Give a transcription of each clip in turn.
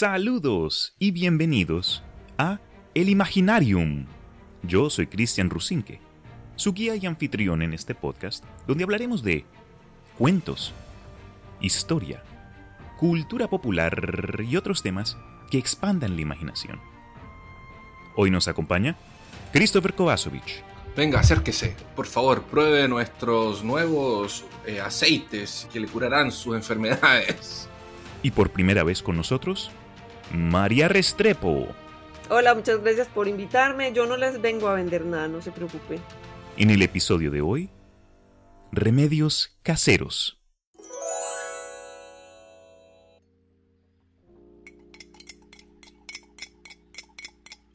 Saludos y bienvenidos a El Imaginarium. Yo soy Cristian Rusinque, su guía y anfitrión en este podcast, donde hablaremos de cuentos, historia, cultura popular y otros temas que expandan la imaginación. Hoy nos acompaña Christopher Kovacevic. Venga, acérquese. Por favor, pruebe nuestros nuevos eh, aceites que le curarán sus enfermedades. Y por primera vez con nosotros, María Restrepo. Hola, muchas gracias por invitarme. Yo no les vengo a vender nada, no se preocupen. En el episodio de hoy, remedios caseros.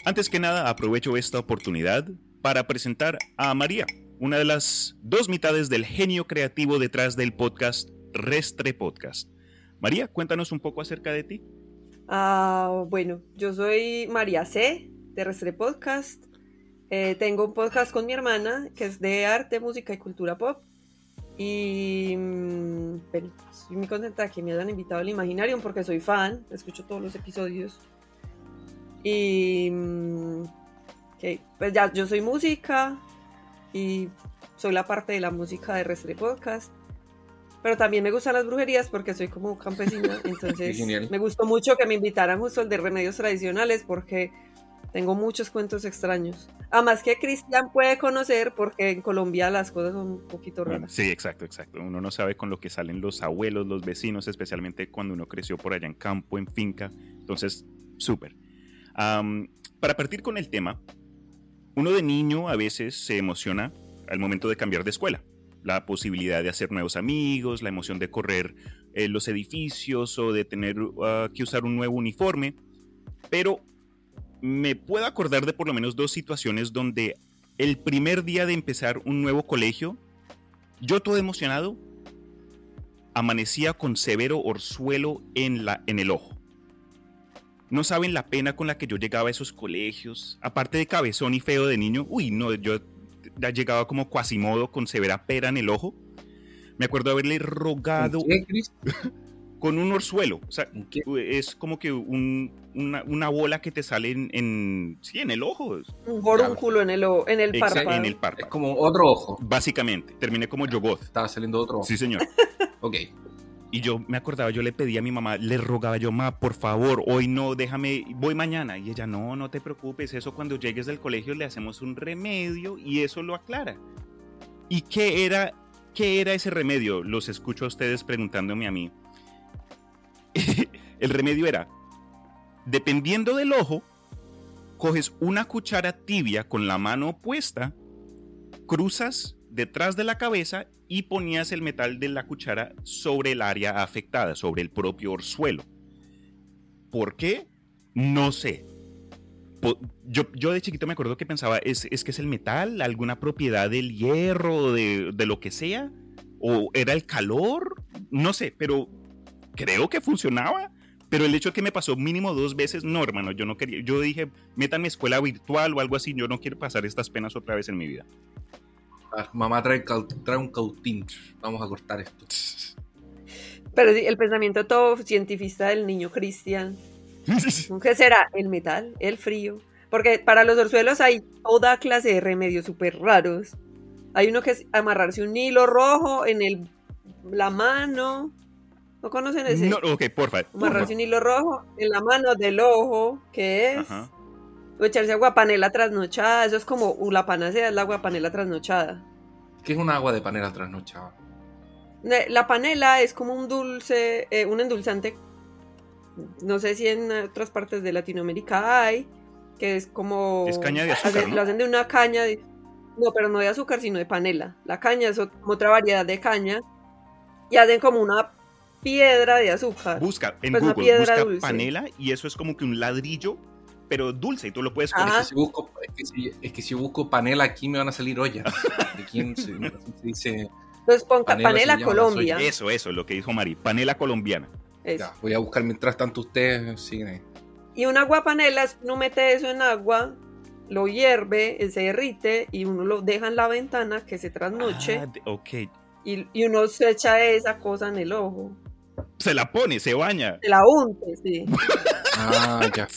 Antes que nada, aprovecho esta oportunidad para presentar a María, una de las dos mitades del genio creativo detrás del podcast Restre Podcast. María, cuéntanos un poco acerca de ti. Ah, bueno, yo soy María C. de Restre Podcast. Eh, tengo un podcast con mi hermana que es de arte, música y cultura pop. Y mm, estoy muy contenta que me hayan invitado al Imaginarium porque soy fan, escucho todos los episodios. Y mm, pues ya, yo soy música y soy la parte de la música de Restre Podcast. Pero también me gustan las brujerías porque soy como campesina. Entonces me gustó mucho que me invitaran justo al de remedios tradicionales porque tengo muchos cuentos extraños. Además que Cristian puede conocer porque en Colombia las cosas son un poquito raras. Sí, exacto, exacto. Uno no sabe con lo que salen los abuelos, los vecinos, especialmente cuando uno creció por allá en campo, en finca. Entonces, súper. Am, para partir con el tema, uno de niño a veces se emociona al momento de cambiar de escuela. La posibilidad de hacer nuevos amigos, la emoción de correr eh, los edificios o de tener ah, que usar un nuevo uniforme. Pero me puedo acordar de por lo menos dos situaciones donde el primer día de empezar un nuevo colegio, yo todo emocionado, amanecía con severo orzuelo en, la, en el ojo. No saben la pena con la que yo llegaba a esos colegios. Aparte de cabezón y feo de niño, uy, no, yo llegaba como cuasimodo con severa pera en el ojo. Me acuerdo haberle rogado con un orzuelo. O sea, ¿Qué? es como que un- una, una bola que te sale en, en- sí, en el ojo. Un borúnculo en el, en el párpado. En el Es párpado. como otro ojo. Básicamente, terminé como Yogoth. Estaba saliendo otro ojo. Sí, señor. Ok. Y yo me acordaba, yo le pedía a mi mamá, le rogaba yo, ma, por favor, hoy no, déjame, voy mañana. Y ella, no, no te preocupes, eso cuando llegues del colegio le hacemos un remedio y eso lo aclara. ¿Y qué era, qué era ese remedio? Los escucho a ustedes preguntándome a mí. El remedio era, dependiendo del ojo, coges una cuchara tibia con la mano opuesta, cruzas detrás de la cabeza y ponías el metal de la cuchara sobre el área afectada, sobre el propio orzuelo. ¿Por qué? No sé. Yo, yo de chiquito me acuerdo que pensaba, ¿es, es que es el metal? ¿Alguna propiedad del hierro, de, de lo que sea? ¿O era el calor? No sé, pero creo que funcionaba. Pero el hecho de que me pasó mínimo dos veces, no, hermano, yo no quería. Yo dije, métanme escuela virtual o algo así, yo no quiero pasar estas penas otra vez en mi vida. Ah, mamá trae, trae un cautín. Vamos a cortar esto. Pero sí, el pensamiento todo cientifista del niño Cristian. ¿Qué será? El metal, el frío. Porque para los orzuelos hay toda clase de remedios súper raros. Hay uno que es amarrarse un hilo rojo en el, la mano. ¿No conocen ese? No, ok, porfa. porfa. Amarrarse un hilo rojo en la mano del ojo, que es. Ajá. O echarse agua panela trasnochada. Eso es como uh, la panacea, es la agua panela trasnochada. ¿Qué es un agua de panela trasnochada? La panela es como un dulce, eh, un endulzante. No sé si en otras partes de Latinoamérica hay, que es como. Es caña de azúcar, hace- ¿no? Lo hacen de una caña. de- no, pero no de azúcar, sino de panela. La caña es ot- otra variedad de caña. Y hacen como una piedra de azúcar. Busca en Pues una Google, piedra busca dulce. panela y eso es como que un ladrillo, pero dulce y tú lo puedes comer. Es que, si busco, es, que si, es que si busco panela aquí me van a salir ollas. ¿De quién se, se dice? Entonces pon ca- Panela panela, Colombia. Eso, eso, lo que dijo Mari, panela colombiana. Ya, voy a buscar mientras tanto ustedes siguen ahí. Y un agua panela, uno mete eso en agua, lo hierve, se derrite y uno lo deja en la ventana que se trasnoche Ah, ok. y, y uno se echa esa cosa en el ojo. Se la pone, se baña. Se la unte, sí. Ah, ya.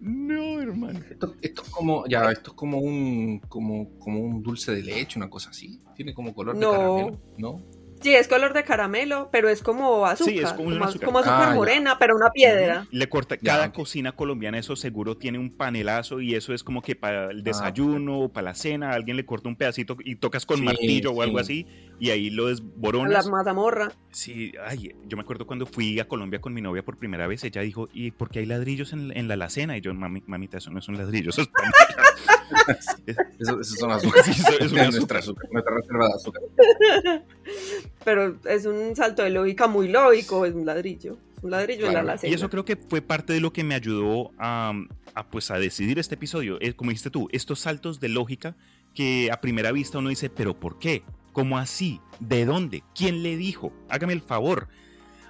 No, hermano. Esto, esto es como, ya, esto es como un, como, como un dulce de leche, una cosa así. Tiene como color No. de caramelo, ¿no? Sí, es color de caramelo, pero es como azúcar. Sí, es como un como, azúcar. como azúcar Ah, ya. morena, pero una piedra. Le corta, Ya, cada cocina colombiana eso seguro tiene un panelazo y eso es como que para Ah, el desayuno o para la cena alguien le corta un pedacito y tocas con Sí, martillo o algo sí. así y ahí lo La desboronas. mazamorra. Sí, ay, yo me acuerdo cuando fui a Colombia con mi novia por primera vez, ella dijo, ¿y por qué hay ladrillos en, en la alacena? Y yo, "Mami- mamita, eso no es un ladrillo, eso es Eso, eso son azúcar. Sí, eso es nuestra azúcar, nuestra reserva de azúcar. Pero es un salto de lógica muy lógico, es un ladrillo. Un ladrillo en la Claro, alacena. Y eso creo que fue parte de lo que me ayudó a, a, pues, a decidir este episodio. Como dijiste tú, estos saltos de lógica que a primera vista uno dice, pero ¿por qué? ¿Cómo así? ¿De dónde? ¿Quién le dijo? Hágame el favor.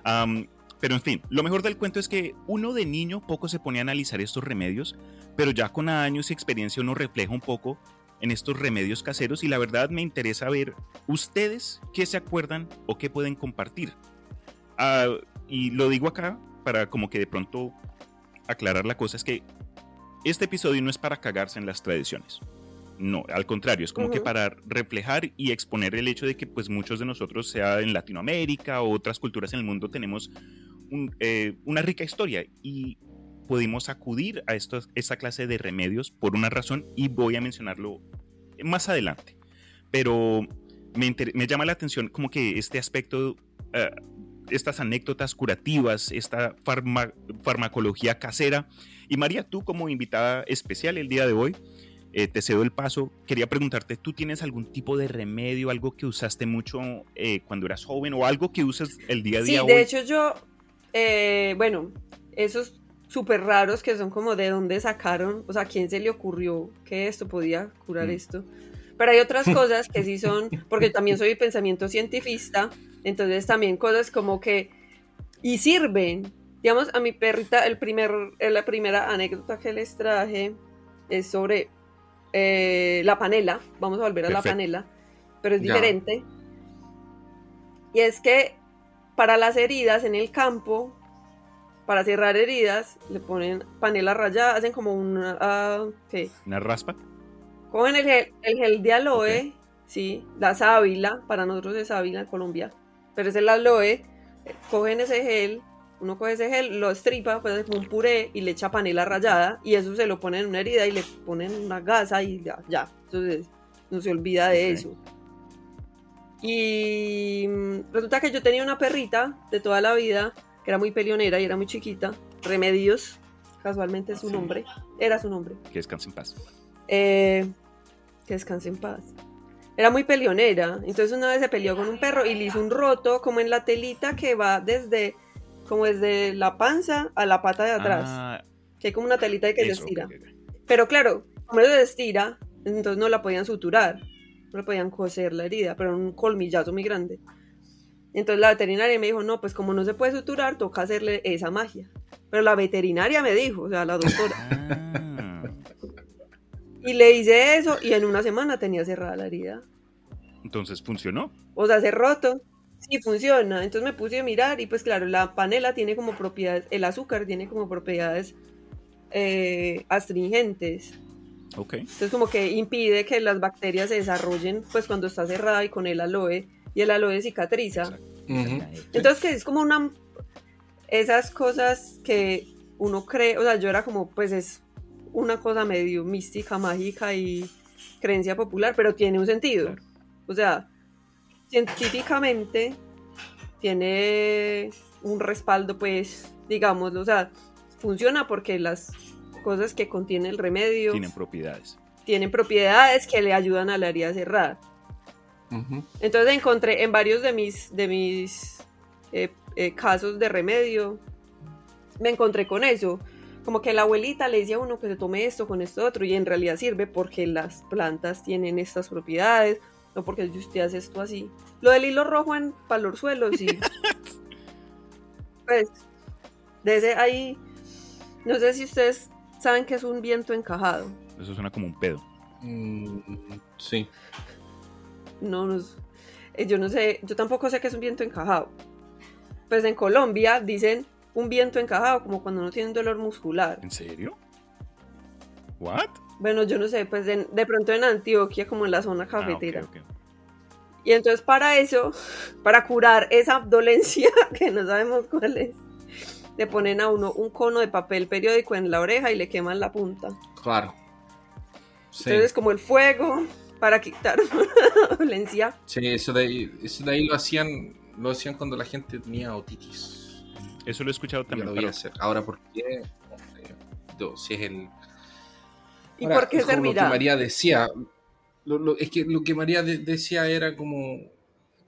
Am, pero en fin, lo mejor del cuento es que uno de niño poco se pone a analizar estos remedios, pero ya con años y experiencia uno refleja un poco en estos remedios caseros y la verdad me interesa ver ustedes qué se acuerdan o qué pueden compartir. Ah, y lo digo acá para como que de pronto aclarar la cosa, es que este episodio no es para cagarse en las tradiciones. No, al contrario, es como que para reflejar y exponer el hecho de que pues muchos de nosotros, sea en Latinoamérica o otras culturas en el mundo, tenemos un, eh, una rica historia y pudimos acudir a esta clase de remedios por una razón y voy a mencionarlo más adelante. Pero me, me llama la atención como que este aspecto, eh, estas anécdotas curativas, esta farma- farmacología casera. Y María, tú como invitada especial el día de hoy, eh, te cedo el paso. Quería preguntarte, ¿tú tienes algún tipo de remedio, algo que usaste mucho eh, cuando eras joven o algo que usas el día a Sí, día de hoy? hecho yo, eh, bueno, esos súper raros que son como de dónde sacaron, o sea, ¿quién se le ocurrió que esto podía curar Mm. esto? Pero hay otras cosas que sí son, porque también soy pensamiento cientifista, entonces también cosas como que, y sirven. Digamos, a mi perrita, el primer, eh, la primera anécdota que les traje es sobre eh, la panela, vamos a volver a la panela, pero es Ya. diferente. Y es que para las heridas en el campo, para cerrar heridas, le ponen panela rallada, hacen como una... ¿qué? ¿Una raspa? Cogen el gel, el gel de aloe, sí, la sábila, para nosotros es sábila en Colombia, pero es el aloe, cogen ese gel, uno coge ese gel, lo estripa, pues es como un puré y le echa panela rallada y eso se lo ponen en una herida y le ponen una gasa y ya, ya. entonces no se olvida de eso. Y resulta que yo tenía una perrita de toda la vida que era muy peleonera y era muy chiquita, Remedios, casualmente es su Sí. nombre, era su nombre. Que descanse en paz. Eh, que descanse en paz. Era muy peleonera. Entonces una vez se peleó con un perro y le hizo un roto como en la telita que va desde como desde la panza a la pata de atrás. Ah, Que hay como una telita que se eso, estira. ok, ok. Pero claro, como se estira, entonces no la podían suturar. No le podían coser la herida, pero era un colmillazo muy grande. Entonces la veterinaria me dijo, no, pues como no se puede suturar, toca hacerle esa magia. Pero la veterinaria me dijo, o sea, la doctora. Ah, Y le hice eso y en una semana tenía cerrada la herida. entonces funcionó. O sea, se roto. Sí, funciona. Entonces me puse a mirar y pues claro, la panela tiene como propiedades, el azúcar tiene como propiedades eh, astringentes. Ok. Entonces como que impide que las bacterias se desarrollen pues cuando está cerrada y con el aloe y el aloe cicatriza. Entonces que es como una... Esas cosas que uno cree, o sea, yo era como pues es una cosa medio mística, mágica y creencia popular, pero tiene un sentido. Claro. O sea, científicamente tiene un respaldo, pues, digamos, o sea, funciona porque las cosas que contiene el remedio Tienen propiedades. tienen propiedades que le ayudan a la herida a cerrar. Ujú. Entonces encontré en varios de mis, de mis eh, eh, casos de remedio, me encontré con eso. Como que la abuelita le decía a uno que se tome esto con esto otro y en realidad sirve porque las plantas tienen estas propiedades, no porque si usted hace esto así. Lo del hilo rojo en palorzuelos, sí. pues, desde ahí, no sé si ustedes saben que es un viento encajado. Eso suena como un pedo. Mm, sí. No, no es- eh, yo no sé, yo tampoco sé qué es un viento encajado. pues en Colombia dicen un viento encajado, como cuando uno tiene un dolor muscular. ¿En serio? ¿What? Bueno, yo no sé, pues de, de pronto en Antioquia, como en la zona Ah, ok, cafetera. ok. Y entonces para eso, para curar esa dolencia, que no sabemos cuál es, le ponen a uno un cono de papel periódico en la oreja y le queman la punta. Claro. Sí, Entonces como el fuego para quitar la dolencia. sí, eso, de ahí, eso de ahí lo hacían, lo hacían cuando la gente tenía otitis. Eso lo he escuchado también. lo voy pero- a hacer. Ahora, ¿por qué? No sé. No, si es el. ¿Y Ahora, por qué es como Lo que María decía. Lo- lo- es que lo que María de- decía era como.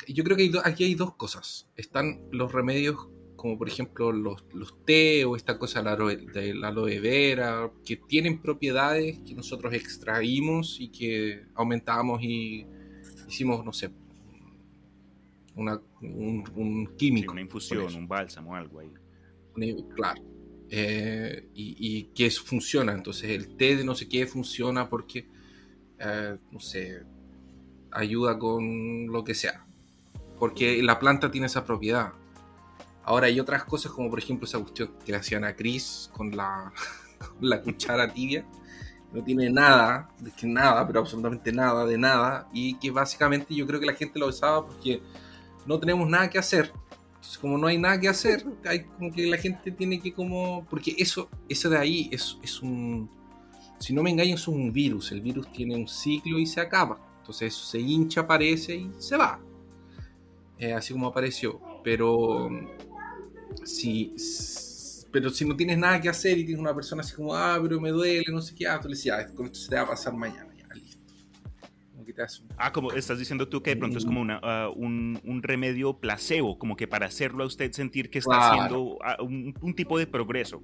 Yo creo que hay do- aquí hay dos cosas. Están los remedios, como por ejemplo los, los té o esta cosa de la aloe, de la aloe vera, que tienen propiedades que nosotros extraímos y que aumentamos y hicimos, no sé, una, un, un Sí, químico. una infusión, un bálsamo, algo ahí. Claro. Eh, y, que eso funciona. Entonces el té de no sé qué funciona porque, eh, no sé, ayuda con lo que sea. Porque la planta tiene esa propiedad. Ahora hay otras cosas como por ejemplo esa cuestión que hacían a Chris con la, la cuchara tibia. No tiene nada, de que nada, pero absolutamente nada de nada. Y que básicamente yo creo que la gente lo usaba porque no tenemos nada que hacer. Como no hay nada que hacer, hay como que la gente tiene que como... Porque eso, eso de ahí es, es un... Si no me engaño, es un virus. El virus tiene un ciclo y se acaba. Entonces eso se hincha, aparece y se va. Eh, así como apareció. Pero si, pero si no tienes nada que hacer y tienes una persona así como, ah, pero me duele, no sé qué, ah, tú le decías, ah, con esto se te va a pasar mañana. Como que te hace un- Ah, como estás diciendo tú que de pronto es como una, ah, un, un remedio placebo, como que para hacerlo a usted sentir que está Claro. haciendo ah, un, un tipo de progreso.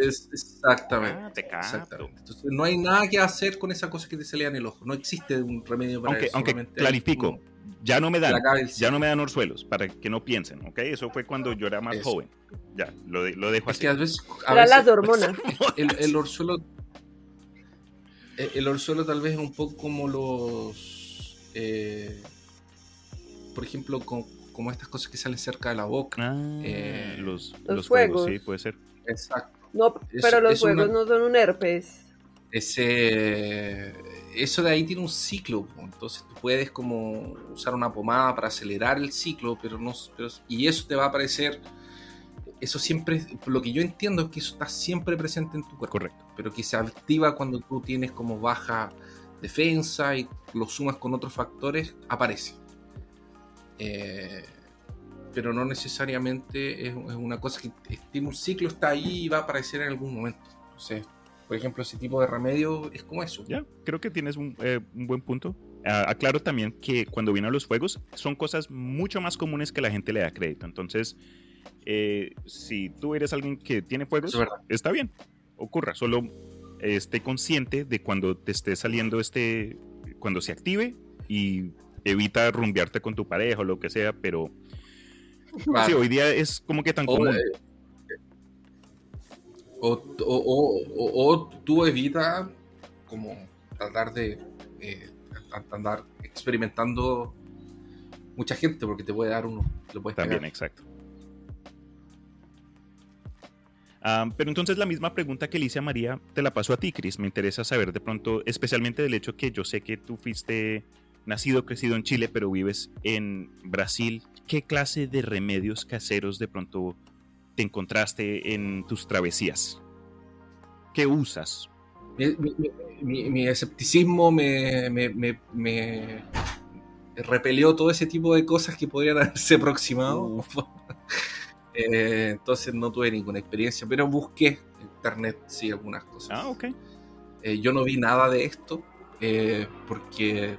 Es exactamente. Ah, te. Exactamente. Entonces, no hay nada que hacer con esa cosa que te salía en el ojo. No existe un remedio para Aunque, eso. aunque clarifico, ya no me dan, ya no me dan orzuelos, para que no piensen, ¿ok? Eso fue cuando yo era más Eso. joven. Ya, lo, de- lo dejo Es así. que a veces. a Eran veces las hormonas. el, el orzuelo. El, el orzuelo tal vez es un poco como los. eh, por ejemplo, con- como estas cosas que salen cerca de la boca. Ah, Eh, los, los los fuegos, fuegos. sí, puede ser. Exacto. No, Es- pero los es una- juegos no son un herpes. ese eso de ahí tiene un ciclo entonces tú puedes como usar una pomada para acelerar el ciclo pero no pero- y eso te va a aparecer eso siempre lo que yo entiendo es que eso está siempre presente en tu cuerpo Correcto. pero que se activa cuando tú tienes como baja defensa y lo sumas con otros factores aparece Eh, pero no necesariamente es, es una cosa que tiene un ciclo está ahí y va a aparecer en algún momento entonces por ejemplo, ese tipo de remedio es como eso. Ya, creo que tienes un, eh, un buen punto. Ah, aclaro también que cuando vienen los fuegos son cosas mucho más comunes que la gente le da crédito. Entonces, eh, si tú eres alguien que tiene fuegos, Eso es está bien, ocurra. Solo eh, esté consciente de cuando te esté saliendo este, cuando se active y evita rumbearte con tu pareja o lo que sea, pero sí, hoy día es como que tan o, común. eh, o, tú evitas como tratar de andar experimentando mucha gente porque te puede dar uno, te lo puedes También, pegar. exacto. Ah, pero entonces la misma pregunta que le hice a María te la paso a ti, Cris. Me interesa saber de pronto, especialmente del hecho que yo sé que tú fuiste nacido, crecido en Chile, pero vives en Brasil. ¿Qué clase de remedios caseros de pronto te encontraste en tus travesías? ¿Qué usas? Mi, mi- mi- mi- mi escepticismo me, me, me- me repelió todo ese tipo de cosas que podrían haberse aproximado. Eh, entonces no tuve ninguna experiencia, pero busqué en internet sí algunas cosas. Ah, ok. Eh, yo no vi nada de esto eh, porque,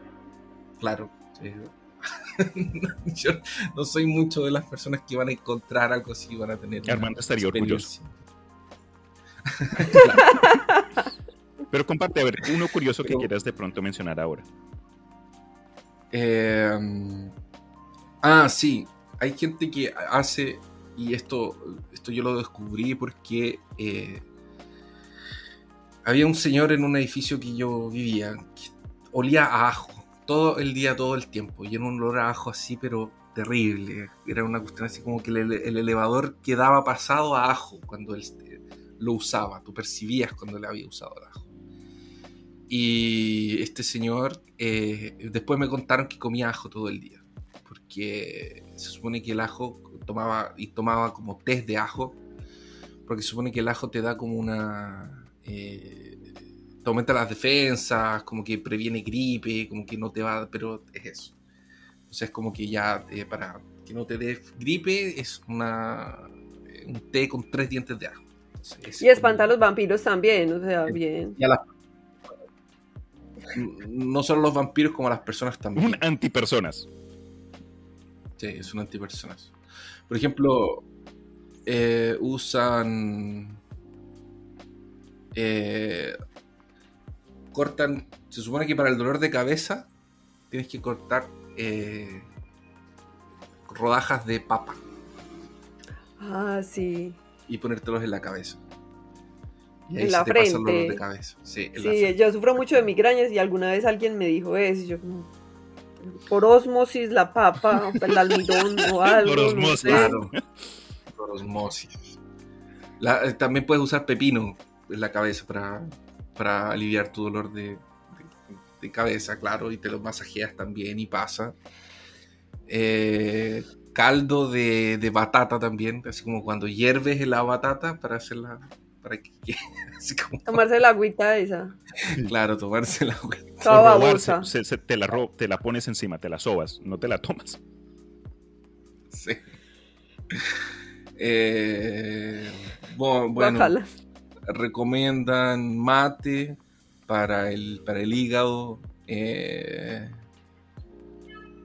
claro, yo no soy mucho de las personas que van a encontrar algo así, van a tener. Armando estaría orgulloso. Pero comparte, a ver, uno curioso que quieras de pronto mencionar ahora. Eh, ah, sí, hay gente que hace, y esto, esto yo lo descubrí porque eh, había un señor en un edificio que yo vivía que olía a ajo todo el día, todo el tiempo, y era un olor a ajo así, pero terrible. Era una cuestión así como que el, el elevador quedaba pasado a ajo cuando él eh, lo usaba. Tú percibías cuando le había usado el ajo. Y este señor, eh, después me contaron que comía ajo todo el día. Porque se supone que el ajo tomaba y tomaba como test de ajo. Porque se supone que el ajo te da como una. Eh, te aumenta las defensas, como que previene gripe, como que no te va. Pero es eso. Entonces, es como que ya eh, para que no te dé gripe, es una, un té con tres dientes de ajo. Entonces, Y espanta a los vampiros también, o sea, bien. y a las- no solo los vampiros como a las personas también. Un antipersonas. Sí, son antipersonas. Por ejemplo, eh, usan. eh, cortan. Se supone que para el dolor de cabeza tienes que cortar eh, rodajas de papa Ah, sí. y ponértelos en la cabeza. Y ahí En se la te pasa el dolor frente. de cabeza. Sí, frente. yo sufro mucho de migrañas y alguna vez alguien me dijo eso. y yo como, por osmosis, la papa, el almidón o algo. Por no osmosis. sé. Claro. Por osmosis. La- eh, también puedes usar pepino en la cabeza para, para aliviar tu dolor de, de- de cabeza, claro, y te lo masajeas también y pasa. Eh, caldo de, de batata también, así como cuando hierves la batata para hacerla. Para que, así como, Tomarse la agüita esa. claro, tomarse la agua. Toda O robar, babosa. se- se- te, la ro- te la pones encima, te la sobas, no te la tomas. Sí. Eh, bueno, recomiendan mate para el, para el hígado, eh,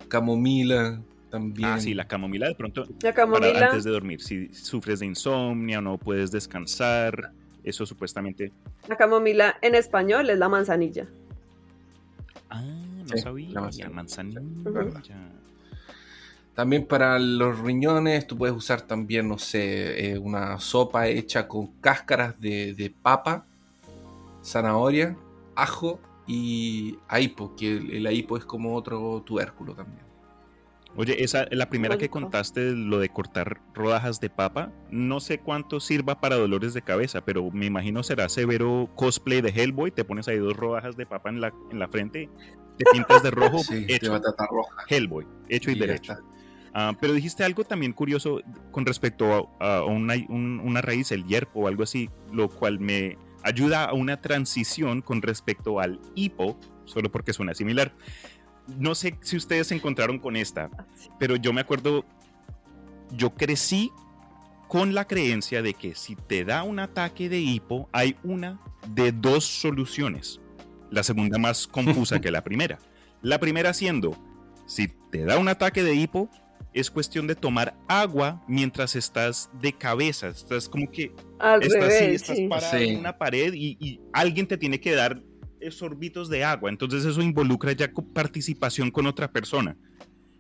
camomila también. Ah, sí, la camomila de pronto La para camomila. antes de dormir. Si sufres de insomnio, no puedes descansar, eso supuestamente. La camomila en español es la manzanilla. Ah, no Sí, sabía. la manzanilla. También para los riñones, tú puedes usar también, no sé, eh, una sopa hecha con cáscaras de, de papa, zanahoria, ajo y aipo, que el, el aipo es como otro tubérculo también. Oye, esa, la primera que contaste, lo de cortar rodajas de papa, no sé cuánto sirva para dolores de cabeza, pero me imagino será severo cosplay de Hellboy, te pones ahí dos rodajas de papa en la, en la frente, te pintas de rojo, Sí, hecho, batata roja. Hellboy, hecho y, y derecho. Ah, pero dijiste algo también curioso con respecto a, a una, un- una raíz, el hierbo o algo así, lo cual me ayuda a una transición con respecto al hipo, solo porque suena similar. No sé si ustedes se encontraron con esta, pero yo me acuerdo, yo crecí con la creencia de que si te da un ataque de hipo, hay una de dos soluciones. La segunda más confusa que la primera. La primera siendo, si te da un ataque de hipo, es cuestión de tomar agua mientras estás de cabeza. Estás como que Al estás, sí, revés, estás sí. parado Sí. en una pared y, y alguien te tiene que dar sorbitos de agua. Entonces eso involucra ya participación con otra persona.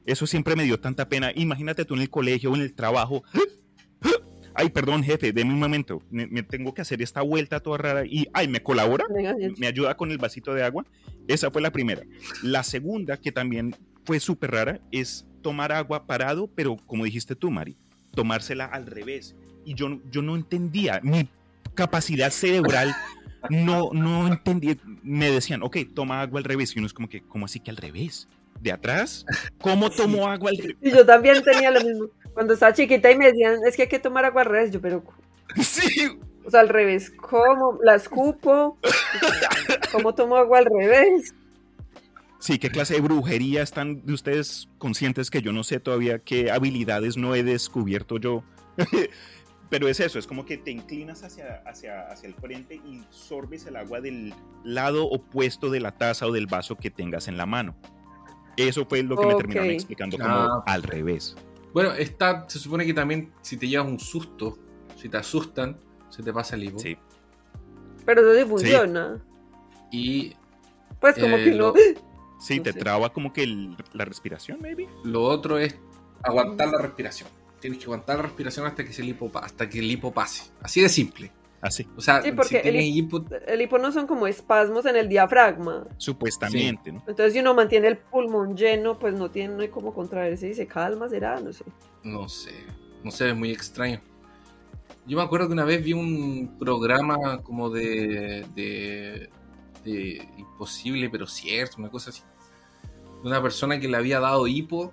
Eso siempre me dio tanta pena. Imagínate tú en el colegio o en el trabajo. Ay, perdón, jefe, deme un momento. Me, me tengo que hacer esta vuelta toda rara y, ay, ¿me colabora? Me ayuda con el vasito de agua. Esa fue la primera. La segunda, que también fue súper rara, es tomar agua parado, pero como dijiste tú, Mari, tomársela al revés. Y yo, yo no entendía, mi capacidad cerebral no, no entendía. Me decían, ok, toma agua al revés. Y uno es como que, ¿cómo así que al revés? ¿De atrás? ¿Cómo tomo agua al revés? Y yo también tenía lo mismo. Cuando estaba chiquita y me decían, es que hay que tomar agua al revés. Yo, pero, Sí, o sea, al revés, ¿cómo? ¿La escupo? ¿Cómo tomo agua al revés? Sí, ¿qué clase de brujería están de ustedes conscientes que yo no sé todavía qué habilidades no he descubierto yo? Pero es eso, es como que te inclinas hacia, hacia, hacia el frente y sorbes el agua del lado opuesto de la taza o del vaso que tengas en la mano. Eso fue lo que me terminaron explicando como Ah. al revés. Bueno, está, se supone que también si te llevas un susto, si te asustan, se te pasa el hipo. Sí. Pero eso sí funciona. Y Pues como Eh, que no. lo- Sí, No te sé. traba como que el- la respiración, maybe. lo otro es aguantar la respiración. Tienes que aguantar la respiración hasta que, se el hipo, pa- hasta que el hipo pase. Así de simple. Así. O sea, Sí, porque si el, tienes hipo, el hipo no son como espasmos en el diafragma. Supuestamente, ¿no? Entonces, si uno mantiene el pulmón lleno, pues no tiene no hay como contraerse y se calma, será, no sé. no sé, no sé, es muy extraño. Yo me acuerdo que una vez vi un programa como de, de, de imposible pero cierto, una cosa así. De una persona que le había dado hipo,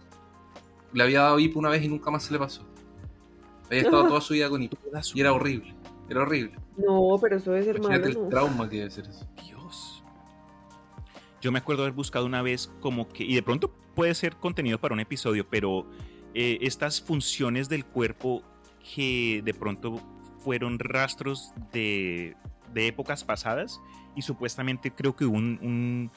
le había dado hipo una vez y nunca más se le pasó. Había estado toda su vida con hipo y era horrible, era horrible. No, pero eso debe ser malo, Imagínate el trauma que debe ser eso. Dios. Yo me acuerdo haber buscado una vez como que, y de pronto puede ser contenido para un episodio, pero eh, estas funciones del cuerpo que de pronto fueron rastros de, de épocas pasadas y supuestamente creo que hubo un, un,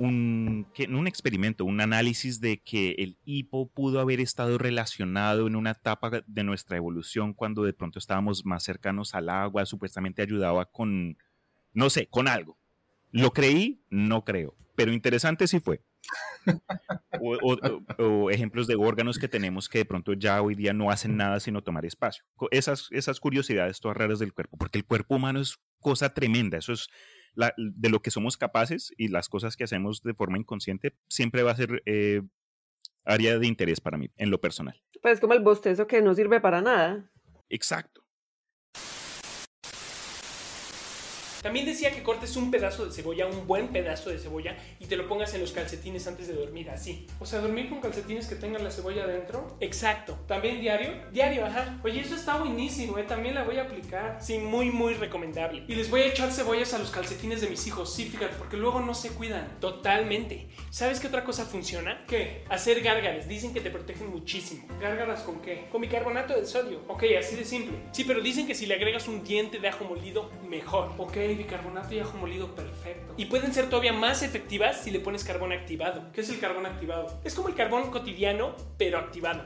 un, un experimento, un análisis de que el hipo pudo haber estado relacionado en una etapa de nuestra evolución cuando de pronto estábamos más cercanos al agua, supuestamente ayudaba con, no sé, con algo. ¿Lo creí? No creo. Pero interesante sí fue. O, ejemplos de órganos que tenemos que de pronto ya hoy día no hacen nada sino tomar espacio. Esas, esas curiosidades todas raras del cuerpo, porque el cuerpo humano es cosa tremenda. Eso es la- de lo que somos capaces y las cosas que hacemos de forma inconsciente siempre va a ser eh, área de interés para mí, en lo personal. Pues es como el bostezo que no sirve para nada. Exacto. También decía que cortes un pedazo de cebolla, un buen pedazo de cebolla, y te lo pongas en los calcetines antes de dormir, así. O sea, dormir con calcetines que tengan la cebolla adentro. Exacto. ¿También diario? Diario, ajá. Oye, eso está buenísimo, ¿eh? También la voy a aplicar. Sí, muy, muy recomendable. Y les voy a echar cebollas a los calcetines de mis hijos, sí, fíjate, porque luego no se cuidan. Totalmente. ¿Sabes qué otra cosa funciona? ¿Qué? Hacer gárgaras. Dicen que te protegen muchísimo. ¿Gárgaras con qué? Con bicarbonato de sodio. Ok, así de simple. Sí, pero dicen que si le agregas un diente de ajo molido, mejor. Ok, bicarbonato y ajo molido, perfecto. Y pueden ser todavía más efectivas si le pones carbón activado. ¿Qué es el carbón activado? Es como el carbón cotidiano, pero activado.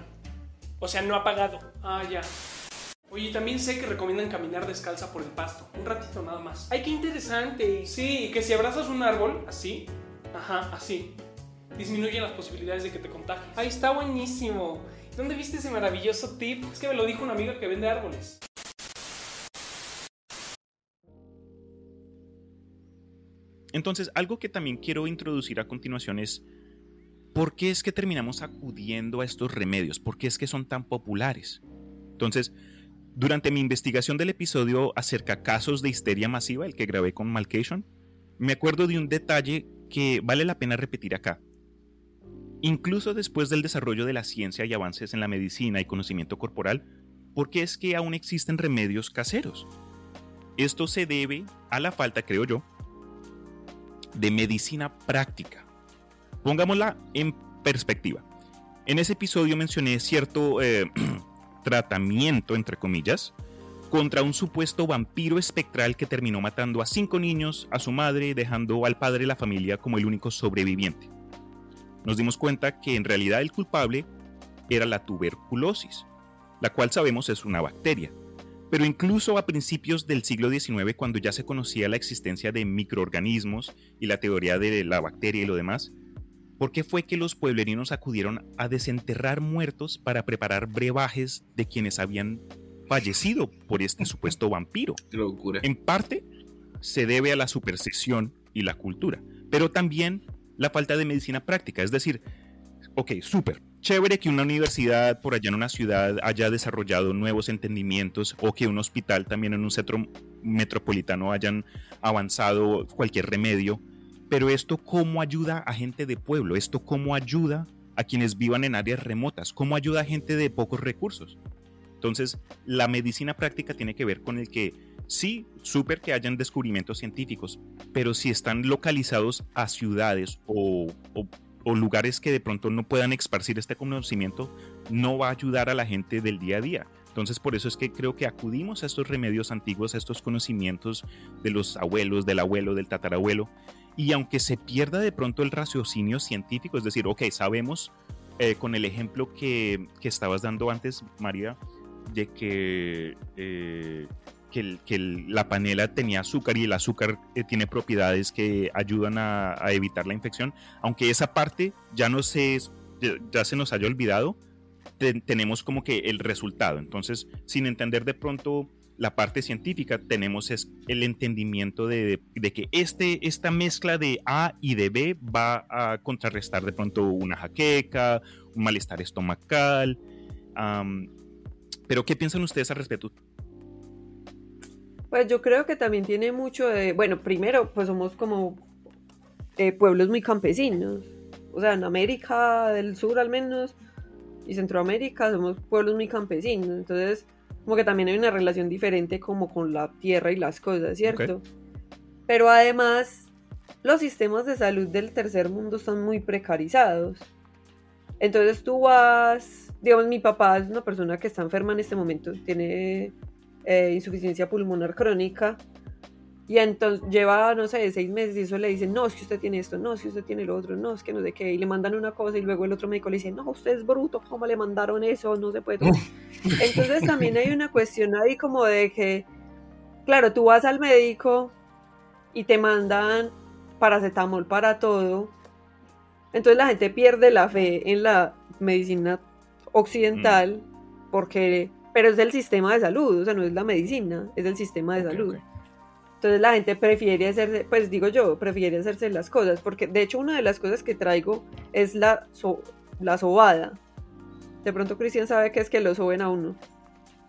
O sea, no apagado. Ah, ya. Oye, también sé que recomiendan caminar descalza por el pasto. Un ratito nada más. ¡Ay, qué interesante! Sí, y que si abrazas un árbol, así, ajá, así, disminuyen las posibilidades de que te contagies. ¡Ay, está buenísimo! ¿Dónde viste ese maravilloso tip? Es que me lo dijo una amiga que vende árboles. Entonces, algo que también quiero introducir a continuación es por qué es que terminamos acudiendo a estos remedios, por qué es que son tan populares. Entonces, durante mi investigación del episodio acerca casos de histeria masiva, el que grabé con Malcation, me acuerdo de un detalle que vale la pena repetir acá. Incluso después del desarrollo de la ciencia y avances en la medicina y conocimiento corporal, ¿por qué es que aún existen remedios caseros? Esto se debe a la falta, creo yo, de medicina práctica. Pongámosla en perspectiva. En ese episodio mencioné cierto eh, tratamiento, entre comillas, contra un supuesto vampiro espectral que terminó matando a cinco niños, a su madre, dejando al padre de la familia como el único sobreviviente. Nos dimos cuenta que en realidad el culpable era la tuberculosis, la cual sabemos es una bacteria. Pero incluso a principios del siglo XIX, cuando ya se conocía la existencia de microorganismos y la teoría de la bacteria y lo demás, ¿por qué fue que los pueblerinos acudieron a desenterrar muertos para preparar brebajes de quienes habían fallecido por este supuesto vampiro? Qué locura. En parte se debe a la superstición y la cultura, pero también la falta de medicina práctica. Es decir, ok, súper, chévere que una universidad por allá en una ciudad haya desarrollado nuevos entendimientos o que un hospital también en un centro metropolitano hayan avanzado cualquier remedio, pero esto cómo ayuda a gente de pueblo, esto cómo ayuda a quienes vivan en áreas remotas, cómo ayuda a gente de pocos recursos. Entonces, la medicina práctica tiene que ver con el que sí, súper que hayan descubrimientos científicos, pero si están localizados a ciudades o, o, o, lugares que de pronto no puedan esparcir este conocimiento, no va a ayudar a la gente del día a día. Entonces, por eso es que creo que acudimos a estos remedios antiguos, a estos conocimientos de los abuelos, del abuelo, del tatarabuelo, y aunque se pierda de pronto el raciocinio científico, es decir, ok, sabemos eh, con el ejemplo que, que, estabas dando antes, María, de que, eh, que, la panela tenía azúcar y el azúcar eh, tiene propiedades que ayudan a, evitar la infección, aunque esa parte ya no se, ya, se nos haya olvidado, te, tenemos como que el resultado. Entonces, sin entender de pronto la parte científica, tenemos el entendimiento de, de, que este, esta mezcla de A y de B va a contrarrestar de pronto una jaqueca, un malestar estomacal. pero, ¿qué piensan ustedes al respecto? Pues yo creo que también tiene mucho de, bueno, primero, pues somos como eh, pueblos muy campesinos. O sea, en América del Sur al menos y Centroamérica somos pueblos muy campesinos. Entonces, como que también hay una relación diferente como con la tierra y las cosas, ¿cierto? Pero además, los sistemas de salud del tercer mundo están muy precarizados. Entonces tú vas, digamos, mi papá es una persona que está enferma en este momento, tiene eh, insuficiencia pulmonar crónica y entonces lleva, no sé, seis meses y eso le dicen, no, es que usted tiene esto, no, es que usted tiene lo otro, no, es que no sé qué. Y le mandan una cosa y luego el otro médico le dice, no, usted es bruto, ¿cómo le mandaron eso? No se puede. entonces también hay una cuestión ahí como de que, claro, tú vas al médico y te mandan paracetamol para todo. Entonces la gente pierde la fe en la medicina occidental mm. porque, pero es del sistema de salud, o sea, no es la medicina, es el sistema de salud. Entonces la gente prefiere hacerse, pues digo yo, prefiere hacerse las cosas, porque de hecho una de las cosas que traigo es la, la sobada. De pronto Cristian sabe que es que lo soben a uno.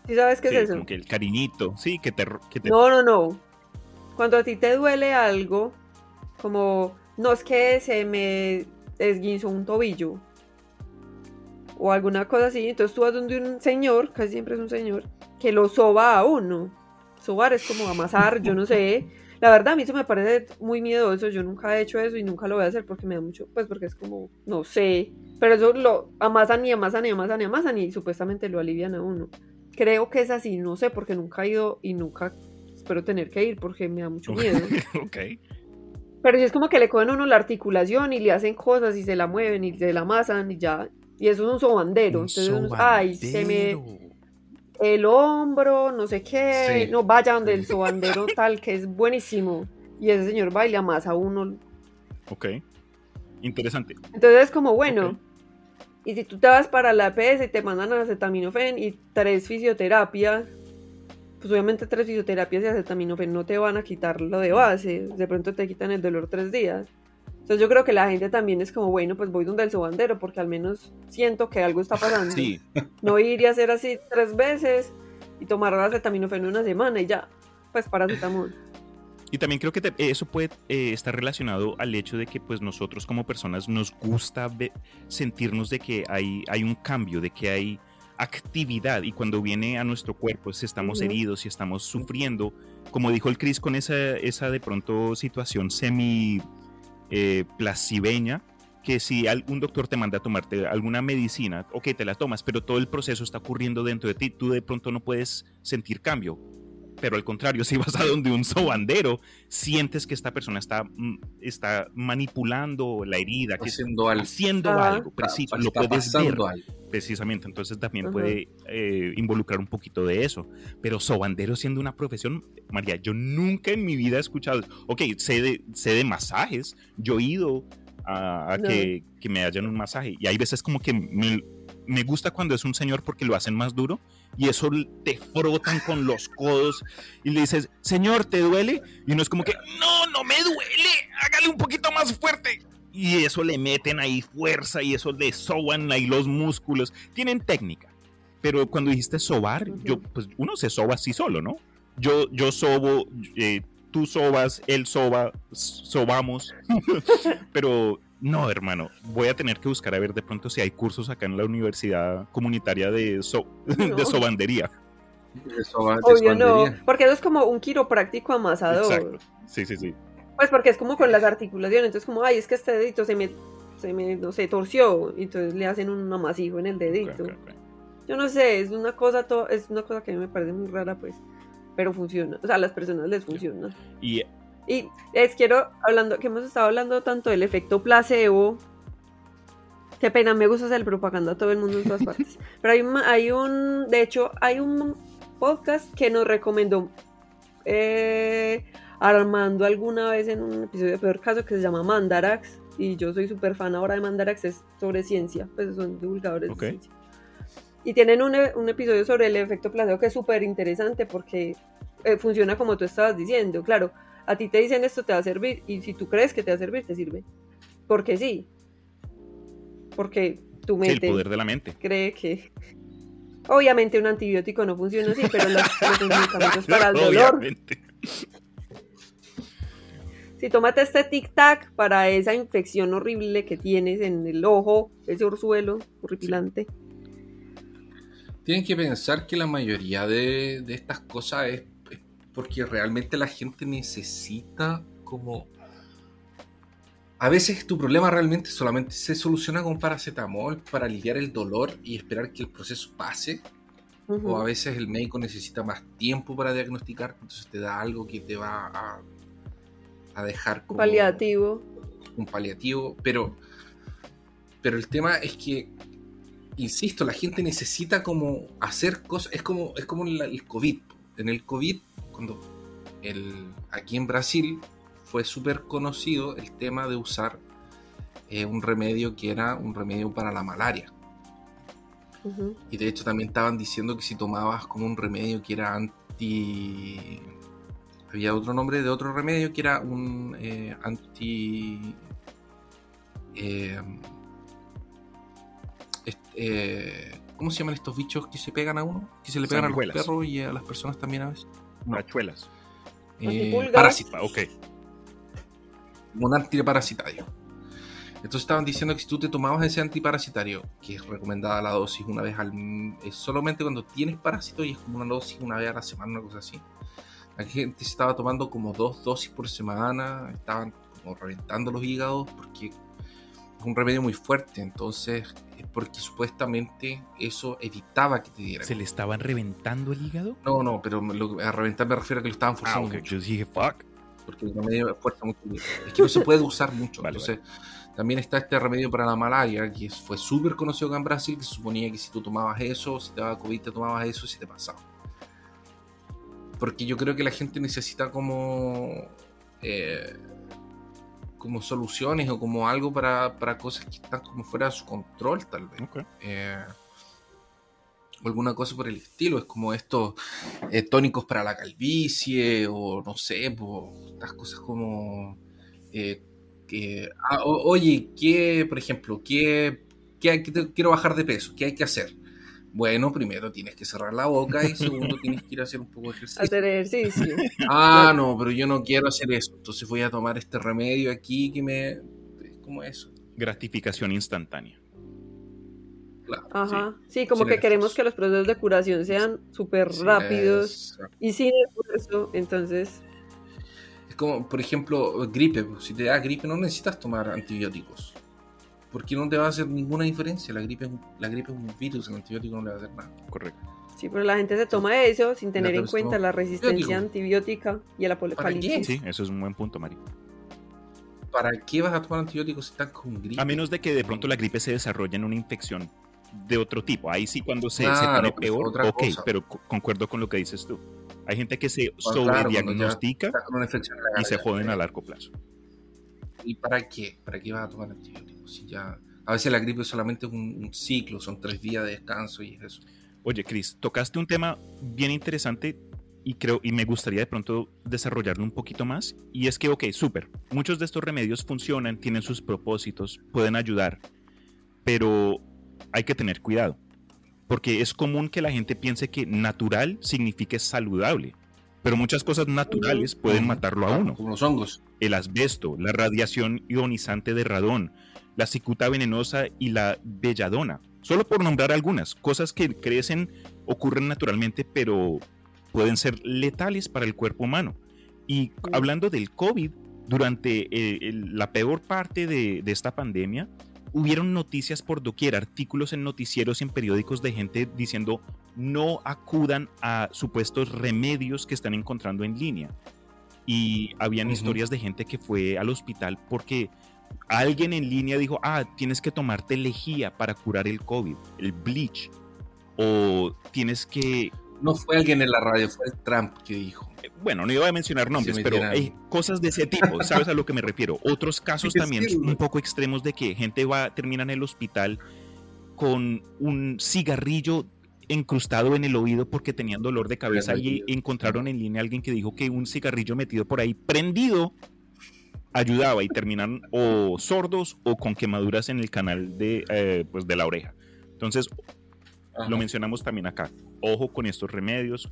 ¿Sí sabes qué es eso? Como que el cariñito, sí, que te, No, no, no. Cuando a ti te duele algo, como, no es que se me esguinzó un tobillo, o alguna cosa así, entonces tú vas donde un señor, casi siempre es un señor, que lo soba a uno sobar es como amasar, yo no sé. La verdad, a mí eso me parece muy miedoso. Yo nunca he hecho eso y nunca lo voy a hacer porque me da mucho, pues porque es como, no sé. Pero eso lo amasan y amasan y amasan y amasan y supuestamente lo alivian a uno. Creo que es así, no sé, porque nunca he ido y nunca espero tener que ir porque me da mucho miedo. ok. Pero es como que le cogen a uno la articulación y le hacen cosas y se la mueven y se la amasan y ya. Y eso es un sobandero. Entonces, ay, se me el hombro, no sé qué, no vaya donde el sobandero tal, que es buenísimo. Y ese señor baila más a uno. Ok, interesante. Entonces es como, bueno, y si tú te vas para la EPS y te mandan acetaminofén y tres fisioterapias, pues obviamente tres fisioterapias y acetaminofén no te van a quitar lo de base, de pronto te quitan el dolor tres días. Entonces yo creo que la gente también es como, bueno, pues voy donde el sobandero porque al menos siento que algo está pasando. Sí. No ir y hacer así tres veces y tomar acetaminofén una semana y ya, pues paracetamol. Y también creo que eso puede eh, estar relacionado al hecho de que pues nosotros como personas nos gusta sentirnos de que hay, hay un cambio, de que hay actividad y cuando viene a nuestro cuerpo, si estamos heridos, si estamos sufriendo, como dijo el Chris con esa, esa de pronto situación semi eh, que si algún doctor te manda a tomarte alguna medicina, ok, te la tomas, pero todo el proceso está ocurriendo dentro de ti, tú de pronto no puedes sentir cambio. Pero al contrario, si vas a donde un sobandero, sientes que esta persona está, mm, está manipulando la herida, que haciendo algo, haciendo algo preciso, lo puedes ver. precisamente. Entonces también puede eh, involucrar un poquito de eso. Pero sobandero siendo una profesión, María, yo nunca en mi vida he escuchado, ok, sé de, sé de masajes, yo he ido a, que, que, me hayan un masaje y hay veces como que me, me gusta cuando es un señor porque lo hacen más duro y eso te frotan con los codos y le dices, señor, ¿te duele? Y uno es como que, no, no me duele, hágale un poquito más fuerte. Y eso le meten ahí fuerza y eso le soban ahí los músculos. Tienen técnica. Pero cuando dijiste sobar, yo, pues uno se soba así solo, ¿no? Yo, yo sobo, eh, tú sobas, él soba, sobamos. Pero no, hermano, voy a tener que buscar a ver de pronto si hay cursos acá en la Universidad Comunitaria de, de Sobandería. Obvio no, porque eso es como un quiropráctico amasador. Exacto. Sí, sí, sí. Pues porque es como con las articulaciones, entonces como, ay, es que este dedito se me, se me, no sé, torció, y entonces le hacen un amasijo en el dedito. Yo no sé, es una cosa, es una cosa que a mí me parece muy rara, pues, pero funciona, o sea, a las personas les funciona. Y y les quiero, hablando, que hemos estado hablando tanto del efecto placebo. Qué pena, me gusta hacer propaganda a todo el mundo en todas partes. Pero hay, hay un, de hecho, hay un podcast que nos recomendó eh, Armando alguna vez en un episodio de Peor Caso que se llama Mandarax. Y yo soy súper fan ahora de Mandarax, es sobre ciencia, pues son divulgadores de ciencia. Y tienen un, un episodio sobre el efecto placebo que es súper interesante porque eh, funciona como tú estabas diciendo. Claro, a ti te dicen esto te va a servir y si tú crees que te va a servir, te sirve. Porque sí. Porque tu Sí, el mente poder de la mente. cree que... Obviamente un antibiótico no funciona así, pero los, los medicamentos para el dolor Obviamente. Si tómate este tic-tac para esa infección horrible que tienes en el ojo, ese orzuelo horripilante. Tienen que pensar que la mayoría de, de estas cosas es porque realmente la gente necesita como... A veces tu problema realmente solamente se soluciona con paracetamol para aliviar el dolor y esperar que el proceso pase. O a veces el médico necesita más tiempo para diagnosticar, entonces te da algo que te va a, a dejar como Paliativo. un paliativo, pero, pero el tema es que, insisto, la gente necesita como hacer cosas, es como, es como el COVID. En el COVID, cuando el, aquí en Brasil fue súper conocido el tema de usar eh, un remedio que era un remedio para la malaria. Y de hecho también estaban diciendo que si tomabas como un remedio que era anti... Había otro nombre de otro remedio que era un eh, anti... eh, est- eh, ¿Cómo se llaman estos bichos que se pegan a uno? Que se le pegan a los perros y a las personas también a veces. No. Tachuelas. Eh, Ah, ok. un antiparasitario. Entonces estaban diciendo que si tú te tomabas ese antiparasitario, que es recomendada la dosis una vez al es solamente cuando tienes parásito y es como una dosis una vez a la semana, una cosa así. La gente se estaba tomando como dos dosis por semana, estaban como reventando los hígados porque un remedio muy fuerte, entonces es porque supuestamente eso evitaba que te diera. ¿Se le estaban reventando el hígado? No, no, pero lo- a reventar me refiero a que lo estaban Ah, forzando ok. mucho Yo dije, fuck. porque el remedio fuerza mucho. Es que no se puede usar mucho. Vale, Entonces, también está este remedio para la malaria, que fue súper conocido acá en Brasil, que se suponía que si tú tomabas eso, si te daba COVID, te tomabas eso, si te pasaba. Porque yo creo que la gente necesita como. eh, como soluciones o como algo para, para cosas que están como fuera de su control, tal vez eh, o alguna cosa por el estilo. Es como estos eh, tónicos para la calvicie, o no sé, estas cosas como. eh, que, ah, o- oye, ¿qué, por ejemplo, qué, qué hay que te- quiero bajar de peso? ¿Qué hay que hacer? Bueno, primero tienes que cerrar la boca y segundo tienes que ir a hacer un poco de ejercicio. Hacer ejercicio. Ah, no, pero yo no quiero hacer eso. Entonces voy a tomar este remedio aquí que me. Es como eso. Gratificación instantánea. Claro. Ajá. Sí, como Sin que queremos que los procesos de curación sean súper rápidos es- y sin esfuerzo. Entonces, Es como, por ejemplo, gripe. Si te da gripe no necesitas tomar antibióticos. Porque no te va a hacer ninguna diferencia. La gripe, es un- la gripe es un virus, el antibiótico no le va a hacer nada. Correcto. sí, pero la gente se toma eso sin tener en cuenta la resistencia antibiótico. antibiótica y el apocalipsis. Sí, eso es un buen punto, Mari. ¿Para qué vas a tomar antibióticos si estás con gripe? A menos de que de pronto la gripe se desarrolle en una infección de otro tipo. Ahí sí cuando se, se pone pues, peor, otra ok, cosa. pero co- concuerdo con lo que dices tú. Hay gente que se sobrediagnostica la y se joden a largo plazo. ¿Y para qué? ¿Para qué vas a tomar antibióticos? Si ya... A veces la gripe solamente es un, un ciclo, son tres días de descanso y es eso. Oye, Chris, tocaste un tema bien interesante y creo y me gustaría de pronto desarrollarlo un poquito más. Y es que, ok, súper. Muchos de estos remedios funcionan, tienen sus propósitos, pueden ayudar, pero hay que tener cuidado. Porque es común que la gente piense que natural signifique saludable. Pero muchas cosas naturales pueden matarlo a uno. Como los hongos. el asbesto, la radiación ionizante de radón, la cicuta venenosa y la belladona. Solo por nombrar algunas, cosas que crecen, ocurren naturalmente, pero pueden ser letales para el cuerpo humano. Y hablando del COVID, durante eh, el- la peor parte de, de esta pandemia, hubieron noticias por doquier, artículos en noticieros y en periódicos de gente diciendo no acudan a supuestos remedios que están encontrando en línea y habían historias de gente que fue al hospital porque alguien en línea dijo, ah, tienes que tomarte lejía para curar el COVID, el bleach, o tienes que, No fue alguien en la radio, fue Trump que dijo. bueno, no iba a mencionar nombres, pero hay cosas de ese tipo, ¿sabes a lo que me refiero? Otros casos también sí, un poco extremos de que gente va, termina en el hospital con un cigarrillo encrustado en el oído porque tenían dolor de cabeza y encontraron en línea a alguien que dijo que un cigarrillo metido por ahí prendido ayudaba y terminan o sordos o con quemaduras en el canal de, eh, pues de la oreja. Entonces, Ajá. lo mencionamos también acá. Ojo con estos remedios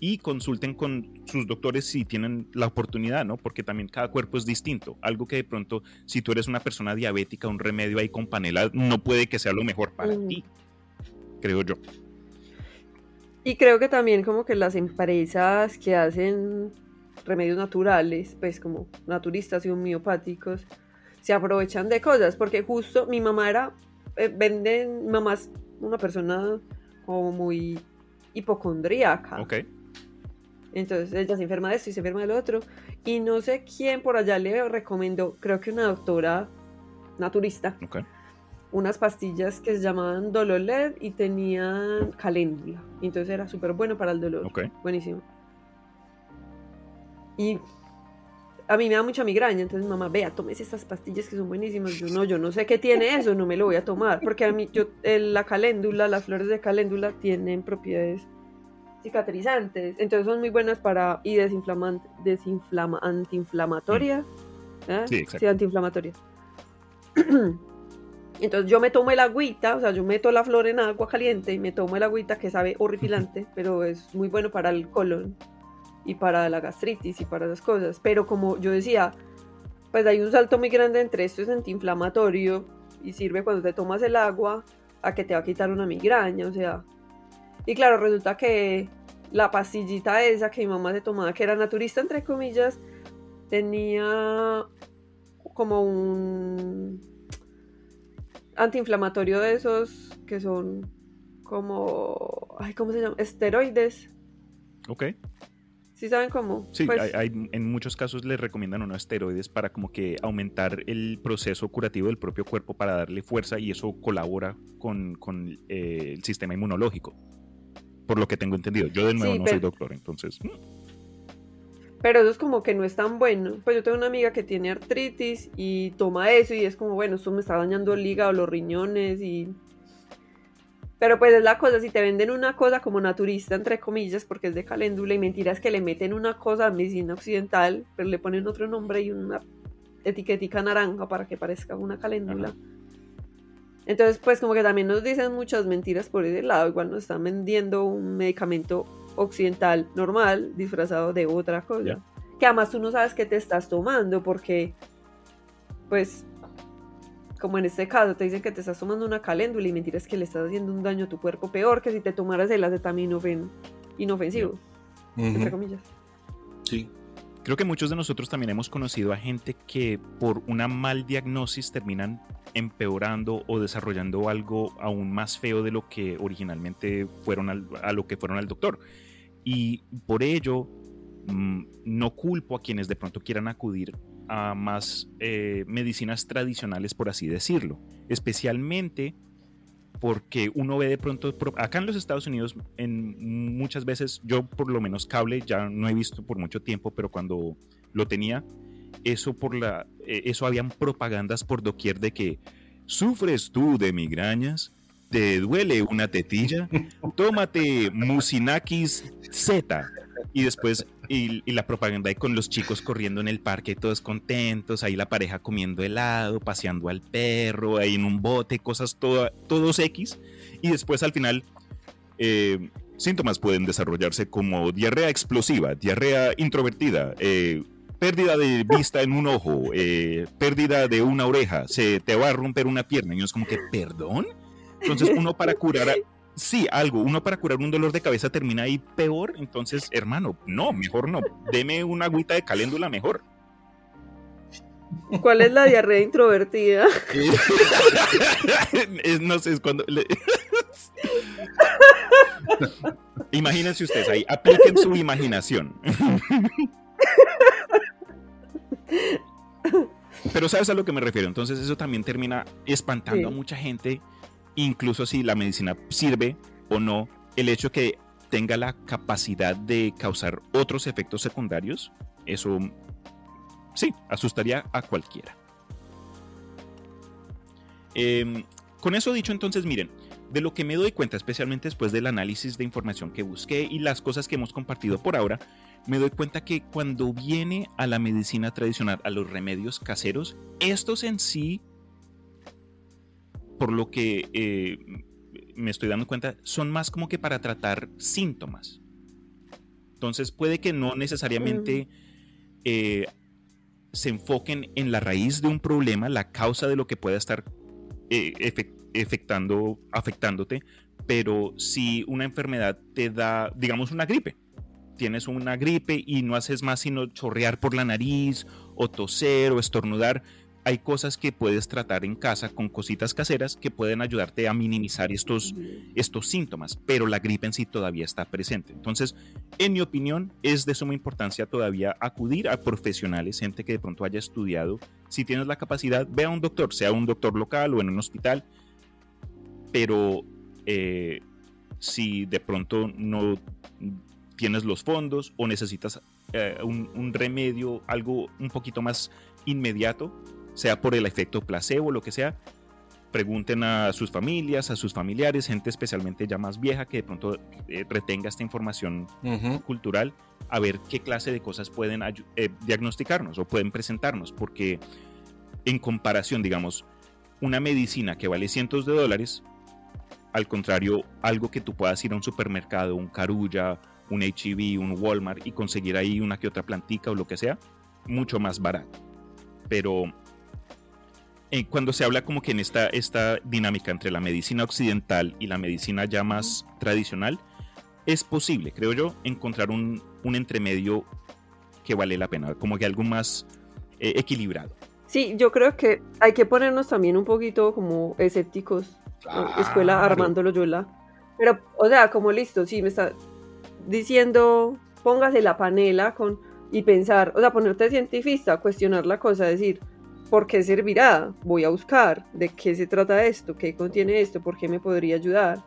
y consulten con sus doctores si tienen la oportunidad, ¿no? Porque también cada cuerpo es distinto. Algo que de pronto, si tú eres una persona diabética, un remedio ahí con panela no puede que sea lo mejor para Mm. ti, creo yo. Y creo que también como que las empresas que hacen remedios naturales, pues como naturistas y homeopáticos, se aprovechan de cosas, porque justo mi mamá era, eh, venden, mi mamá es una persona como muy hipocondríaca. Ok. Entonces ella se enferma de esto y se enferma del otro. Y no sé quién por allá le recomendó, creo que una doctora naturista, Ok. unas pastillas que se llamaban Dololed y tenían caléndula. Entonces era súper bueno para el dolor. Ok. Buenísimo. Y a mí me da mucha migraña, entonces mamá, vea, tomes estas pastillas que son buenísimas. Yo no, yo no sé qué tiene eso, no me lo voy a tomar. Porque a mí, yo, el- la caléndula, las flores de caléndula tienen propiedades cicatrizantes. Entonces son muy buenas para, y desinflaman, desinflama, antiinflamatoria. ¿eh? Sí, exacto. antiinflamatoria. Entonces yo me tomo el agüita, o sea, yo meto la flor en agua caliente y me tomo el agüita que sabe horripilante, pero es muy bueno para el colon y para la gastritis y para esas cosas. Pero como yo decía, pues hay un salto muy grande entre esto es antiinflamatorio y sirve cuando te tomas el agua a que te va a quitar una migraña, o sea. Y claro, resulta que la pastillita esa que mi mamá se tomaba, que era naturista entre comillas, tenía como un antiinflamatorio de esos que son como, ay, ¿cómo se llama? Esteroides. Ok. ¿Sí saben cómo? Sí, Pues, hay, hay- en muchos casos les recomiendan unos esteroides para como que aumentar el proceso curativo del propio cuerpo para darle fuerza y eso colabora con, con, eh, el sistema inmunológico. Por lo que tengo entendido. Yo de nuevo Sí, no pero- soy doctor, entonces... mm, Pero eso es como que no es tan bueno. Pues yo tengo una amiga que tiene artritis y toma eso y es como, bueno, esto me está dañando el hígado, los riñones y... Pero pues es la cosa, si te venden una cosa como naturista, entre comillas, porque es de caléndula y mentiras que le meten una cosa a medicina occidental, pero le ponen otro nombre y una etiquetica naranja para que parezca una caléndula. Ajá. Entonces, pues como que también nos dicen muchas mentiras por ese lado, igual nos están vendiendo un medicamento occidental normal disfrazado de otra cosa. Ya. Que además tú no sabes qué te estás tomando porque, pues, como en este caso te dicen que te estás tomando una caléndula y mentiras que le estás haciendo un daño a tu cuerpo peor que si te tomaras el acetaminofén inofensivo, entre Ujú, comillas. Sí. Creo que muchos de nosotros también hemos conocido a gente que por una mal diagnosis terminan empeorando o desarrollando algo aún más feo de lo que originalmente fueron al- a lo que fueron al doctor. Y por ello mm, no culpo a quienes de pronto quieran acudir a más eh, medicinas tradicionales, por así decirlo. Especialmente porque uno ve de pronto, pro- acá en los Estados Unidos, en muchas veces, yo por lo menos cable ya no he visto por mucho tiempo, pero cuando lo tenía, eso por la, eh, eso habían propagandas por doquier de que sufres tú de migrañas, te duele una tetilla, tómate Mucinakis Z y después y, la propaganda con los chicos corriendo en el parque todos contentos, ahí la pareja comiendo helado, paseando al perro, ahí en un bote, cosas toda- todos X y después al final eh, síntomas pueden desarrollarse como diarrea explosiva, diarrea introvertida, eh, pérdida de vista en un ojo, eh, pérdida de una oreja, se te va a romper una pierna y uno es como que, ¿perdón? Entonces uno para curar, sí, algo, uno para curar un dolor de cabeza termina ahí peor, entonces hermano, no, mejor no, deme una agüita de caléndula mejor. ¿Cuál es la diarrea introvertida? Es- no sé, es cuando... le- Imagínense ustedes ahí, apliquen su imaginación. Pero sabes a lo que me refiero, entonces eso también termina espantando Sí. a mucha gente, incluso si la medicina sirve o no, el hecho que tenga la capacidad de causar otros efectos secundarios, eso sí, asustaría a cualquiera. Em, con eso dicho, entonces, miren, de lo que me doy cuenta, especialmente después del análisis de información que busqué y las cosas que hemos compartido por ahora, me doy cuenta que cuando viene a la medicina tradicional, a los remedios caseros, estos en sí, por lo que eh, me estoy dando cuenta, son más como que para tratar síntomas. Entonces puede que no necesariamente eh, se enfoquen en la raíz de un problema, la causa de lo que pueda estar eh, afectando, afectándote, pero si una enfermedad te da, digamos, una gripe, tienes una gripe y no haces más sino chorrear por la nariz o toser o estornudar, hay cosas que puedes tratar en casa con cositas caseras que pueden ayudarte a minimizar estos, estos síntomas, pero la gripe en sí todavía está presente. Entonces, en mi opinión, es de suma importancia todavía acudir a profesionales, gente que de pronto haya estudiado. Si tienes la capacidad, ve a un doctor, sea un doctor local o en un hospital, pero eh, si de pronto no tienes los fondos o necesitas eh, un, un remedio, algo un poquito más inmediato, sea por el efecto placebo lo que sea, pregunten a sus familias, a sus familiares, gente especialmente ya más vieja que de pronto eh, retenga esta información cultural, a ver qué clase de cosas pueden eh, diagnosticarnos o pueden presentarnos, porque en comparación, digamos, una medicina que vale cientos de dólares, al contrario, algo que tú puedas ir a un supermercado, un Carulla, un HEB, un Walmart y conseguir ahí una que otra plantica o lo que sea, mucho más barato. Pero eh, cuando se habla como que en esta, esta dinámica entre la medicina occidental y la medicina ya más tradicional, es posible, creo yo, encontrar un, un entremedio que vale la pena, como que algo más eh, equilibrado. Sí, yo creo que hay que ponernos también un poquito como escépticos. Escuela Armando Loyola. Pero, o sea, como listo, sí, me está diciendo, póngase la panela con y pensar, o sea, ponerte científica, cuestionar la cosa, decir, ¿por qué servirá? Voy a buscar de qué se trata esto, qué contiene esto, por qué me podría ayudar.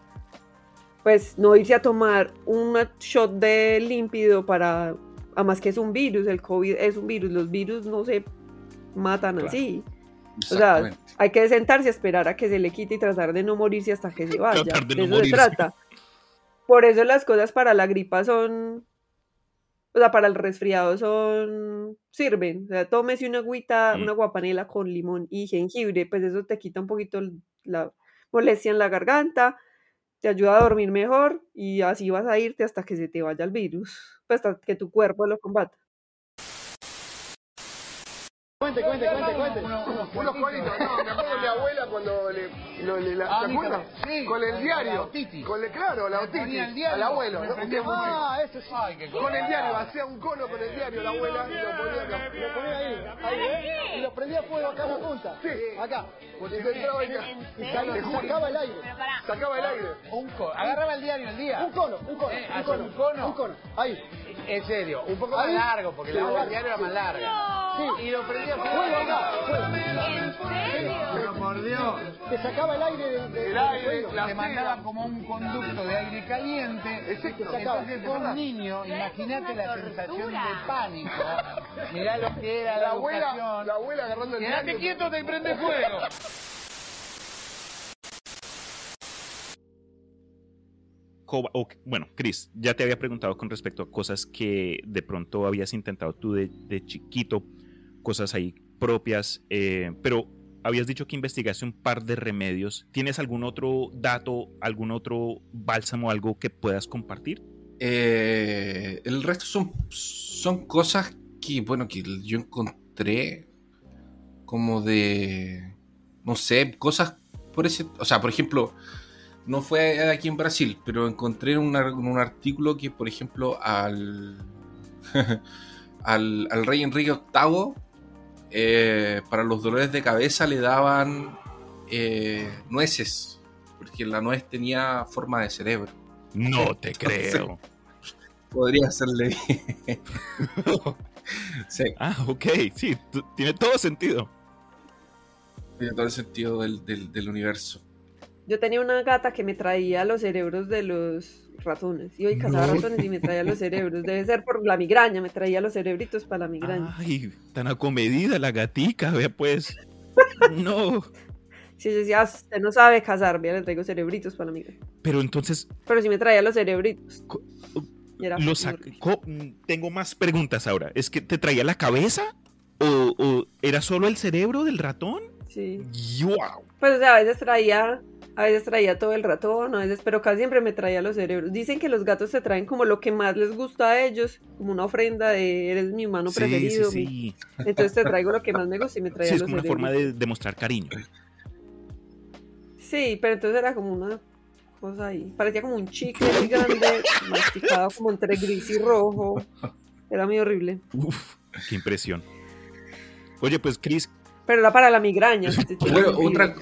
Pues no irse a tomar un shot de límpido para, además que es un virus, el COVID es un virus, los virus no se matan así. O sea, hay que sentarse a esperar a que se le quite y tratar de no morirse hasta que se vaya. De, eso se trata. Por eso las cosas para la gripa son o sea, para el resfriado son, sirven, o sea, tómese una agüita, mm. una guapanela con limón y jengibre, pues eso te quita un poquito la molestia en la garganta, te ayuda a dormir mejor y así vas a irte hasta que se te vaya el virus, pues hasta que tu cuerpo lo combata. Cuente, cuente, cuente, cuente. Unos cualitos, no, me acuerdo de mi abuela cuando le. Lo, le la, ah, ¿Te acuerdas? Sí, con el diario. Con el, claro, la otitis. Al abuelo. ¿no? Ah, eso sí. Con el diario, hacía un cono con el diario la abuela y lo ponía acá. Lo ponía ahí, ahí, ¿eh? Y lo prendía fuego acá en la punta. Sí. Acá. Se entraba y sacaba el aire. Sacaba el aire. Un cono. Agarraba el diario el día. Un cono, un cono. Un cono. Un cono. Un cono. Ahí. En serio, un poco más largo, porque la el diario era más larga. Sí. Y lo prendía fuego acá. ¿En serio? Pero por Dios. Te sacaba el aire del, el aire. Te mandaba como un conducto de aire caliente. Exacto. Entonces un niño, imagínate la sensación de pánico. Mirá lo que era la, la abuela, la abuela agarrando el Quédate quieto, te prende fuego. bueno, Chris, ya te había preguntado con respecto a cosas que de pronto habías intentado tú de, chiquito, cosas ahí propias, eh, pero habías dicho que investigaste un par de remedios. ¿Tienes algún otro dato, algún otro bálsamo, algo que puedas compartir? Eh, el resto son, son cosas que, bueno, que yo encontré como de, no sé, cosas por ese, o sea, por ejemplo, no fue aquí en Brasil, pero encontré un, un artículo que, por ejemplo, al, al, rey Enrique VIII, eh, para los dolores de cabeza le daban eh, nueces, porque la nuez tenía forma de cerebro. No te creo. Podría serle bien. Ah, ok, sí, tiene todo sentido. Tiene todo el sentido del, del universo. Yo tenía una gata que me traía los cerebros de los ratones. Iba y cazaba ratones y me traía los cerebros. Debe ser por la migraña, me traía los cerebritos para la migraña. Ay, tan acomedida la gatica, vea pues. No. Si yo decía, "Ah, usted no sabe cazar, vea, le traigo cerebritos para la amiga. Pero entonces, Pero sí me traía los cerebritos. Lo mm, tengo más preguntas ahora. ¿Es que te traía la cabeza? ¿O, o era solo el cerebro del ratón? Sí. ¡Wow! Pues, o sea, a veces traía, a veces traía todo el ratón, a veces, pero casi siempre me traía los cerebros. Dicen que los gatos te traen como lo que más les gusta a ellos, como una ofrenda de eres mi humano Sí, preferido. sí, mi- sí. Entonces te traigo lo que más me gusta y me traía Sí, es los como una cerebros. forma de demostrar cariño. Sí, pero entonces era como una cosa ahí. Parecía como un chicle muy grande, masticado como entre gris y rojo. Era muy horrible. Uf, qué impresión. Oye, pues Chris, Pero era para la migraña. Bueno, otra,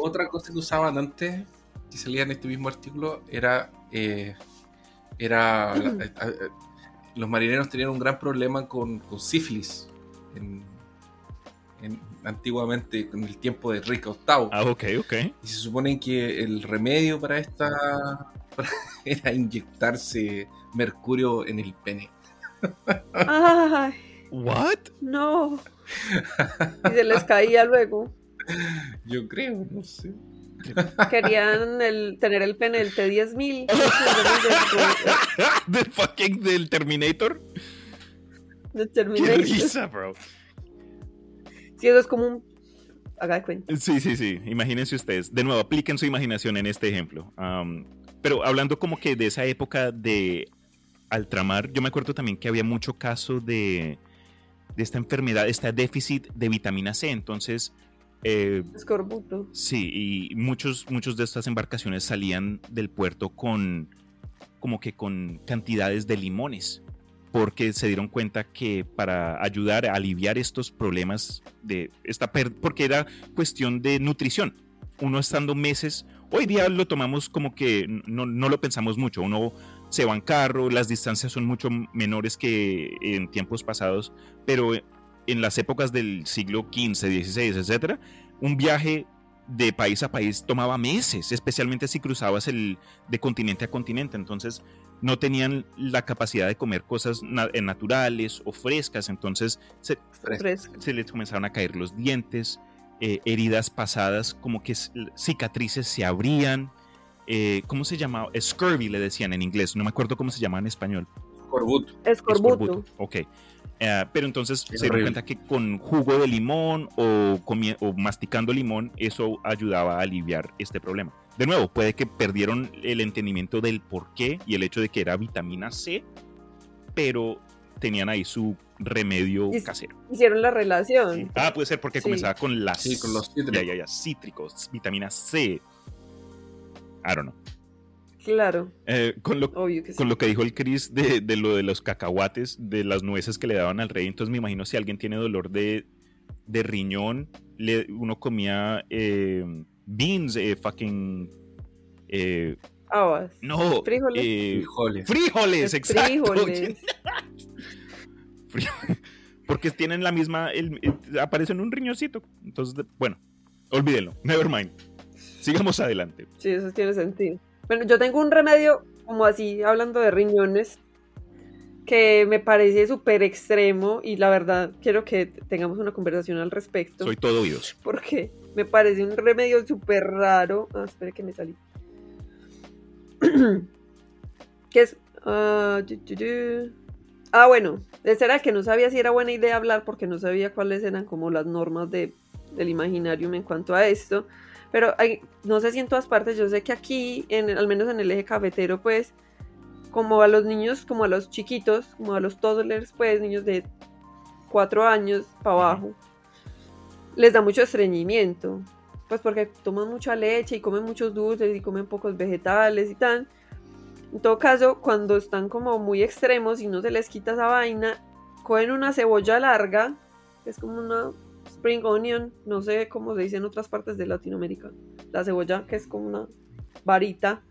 otra cosa que usaban antes, que salía en este mismo artículo, era. eh, era la- eh, los marineros tenían un gran problema con, con sífilis. En, en- antiguamente, en el tiempo de Enrique VIII. ah, ok, ok. Y se supone que el remedio para esta era inyectarse mercurio en el pene. Ay, ¿What? no. Y se les caía luego. Yo creo, no sé. Querían el- tener el pene del T-10000. ¿Del fucking del Terminator? De ¡Qué Terminator. risa, bro! Sí, eso es como un. Haga de cuenta. Sí, sí, sí. Imagínense ustedes. De nuevo, apliquen su imaginación en este ejemplo. Pero hablando como que de esa época de altramar, yo me acuerdo también que había mucho caso de, de esta enfermedad, este déficit de vitamina C. Entonces, eh, Escorbuto. sí, y muchos, muchos de estas embarcaciones salían del puerto con como que con cantidades de limones porque se dieron cuenta que para ayudar a aliviar estos problemas de esta porque era cuestión de nutrición. Uno estando meses, hoy día lo tomamos como que no, no lo pensamos mucho. Uno se va en carro, las distancias son mucho menores que en tiempos pasados, pero en las épocas del siglo XV, XVI, etcétera, un viaje de país a país tomaba meses, especialmente si cruzabas el de continente a continente. Entonces, no tenían la capacidad de comer cosas na- eh, naturales o frescas, entonces se, les comenzaron a caer los dientes, eh, heridas pasadas, como que cicatrices se abrían, eh, ¿cómo se llamaba? Scurvy le decían en inglés, no me acuerdo cómo se llamaba en español. Corbuto. Escorbuto. Ok. Eh, pero entonces Qué se dieron cuenta que con jugo de limón o, o masticando limón, eso ayudaba a aliviar este problema. De nuevo, puede que perdieron el entendimiento del por qué y el hecho de que era vitamina C, pero tenían ahí su remedio Y- casero. Hicieron la relación. Ah, puede ser porque Sí. comenzaba con las Sí, con los cítricos. Ya, ya, ya, cítricos, vitamina C. I don't know. Claro, Eh, con lo obvio que sí. con lo que dijo el Chris de, de lo de los cacahuates, de las nueces que le daban al rey, entonces me imagino si alguien tiene dolor de, de riñón, le, uno comía eh, beans, eh, fucking... eh, Habas. no, Frijoles. eh, Frijoles. frijoles, exacto. Frijoles. Fri- Porque tienen la misma, el, el- aparecen un riñoncito. Entonces, bueno, olvídenlo, never mind. Sigamos adelante. Sí, eso tiene sentido. Bueno, yo tengo un remedio, como así, hablando de riñones, que me parece súper extremo y la verdad quiero que tengamos una conversación al respecto. Soy todo oídos. Porque me parece un remedio súper raro. Ah, espere que me salí. que es... ah, yu, yu, yu. Ah, bueno, ese era el que no sabía si era buena idea hablar porque no sabía cuáles eran como las normas de, del imaginarium en cuanto a esto. Pero hay- no sé si en todas partes, yo sé que aquí, en, al menos en el eje cafetero, pues, como a los niños, como a los chiquitos, como a los toddlers, pues, niños de cuatro años para abajo, les da mucho estreñimiento. Pues porque toman mucha leche y comen muchos dulces y comen pocos vegetales y tal. En todo caso, cuando están como muy extremos y no se les quita esa vaina, cogen una cebolla larga, que es como una spring onion, no sé cómo se dice en otras partes de Latinoamérica. La cebolla que es como una varita,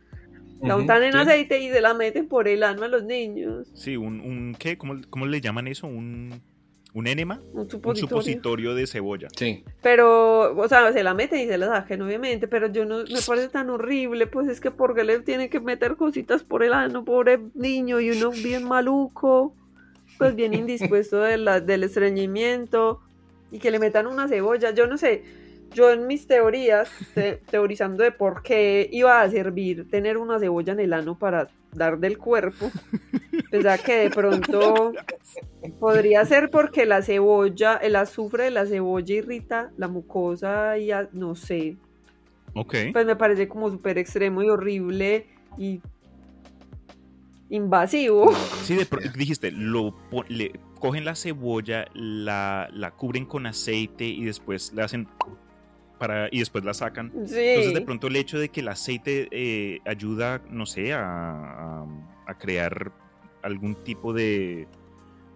la untan en sí. aceite y se la meten por el ano a los niños. Sí, un, un ¿qué? ¿Cómo, cómo le llaman eso? Un, un enema. Un Un supositorio. supositorio de cebolla. Sí. Pero, o sea, se la meten y se la sacan, obviamente, pero yo no, me parece tan horrible, pues es que porque le tienen que meter cositas por el ano, pobre niño, y uno bien maluco, pues bien indispuesto de la- del estreñimiento, y que le metan una cebolla, yo no sé, yo en mis teorías, te- teorizando de por qué iba a servir tener una cebolla en el ano para dar del cuerpo, pensaba que de pronto podría ser porque la cebolla, el azufre de la cebolla irrita la mucosa y a- no sé, Ok. pues me parece como súper extremo y horrible y invasivo. Sí, de dijiste, lo le cogen la cebolla, la, la cubren con aceite y después le hacen para y después la sacan. Sí. Entonces de pronto el hecho de que el aceite eh, ayuda, no sé, a, a- a crear algún tipo de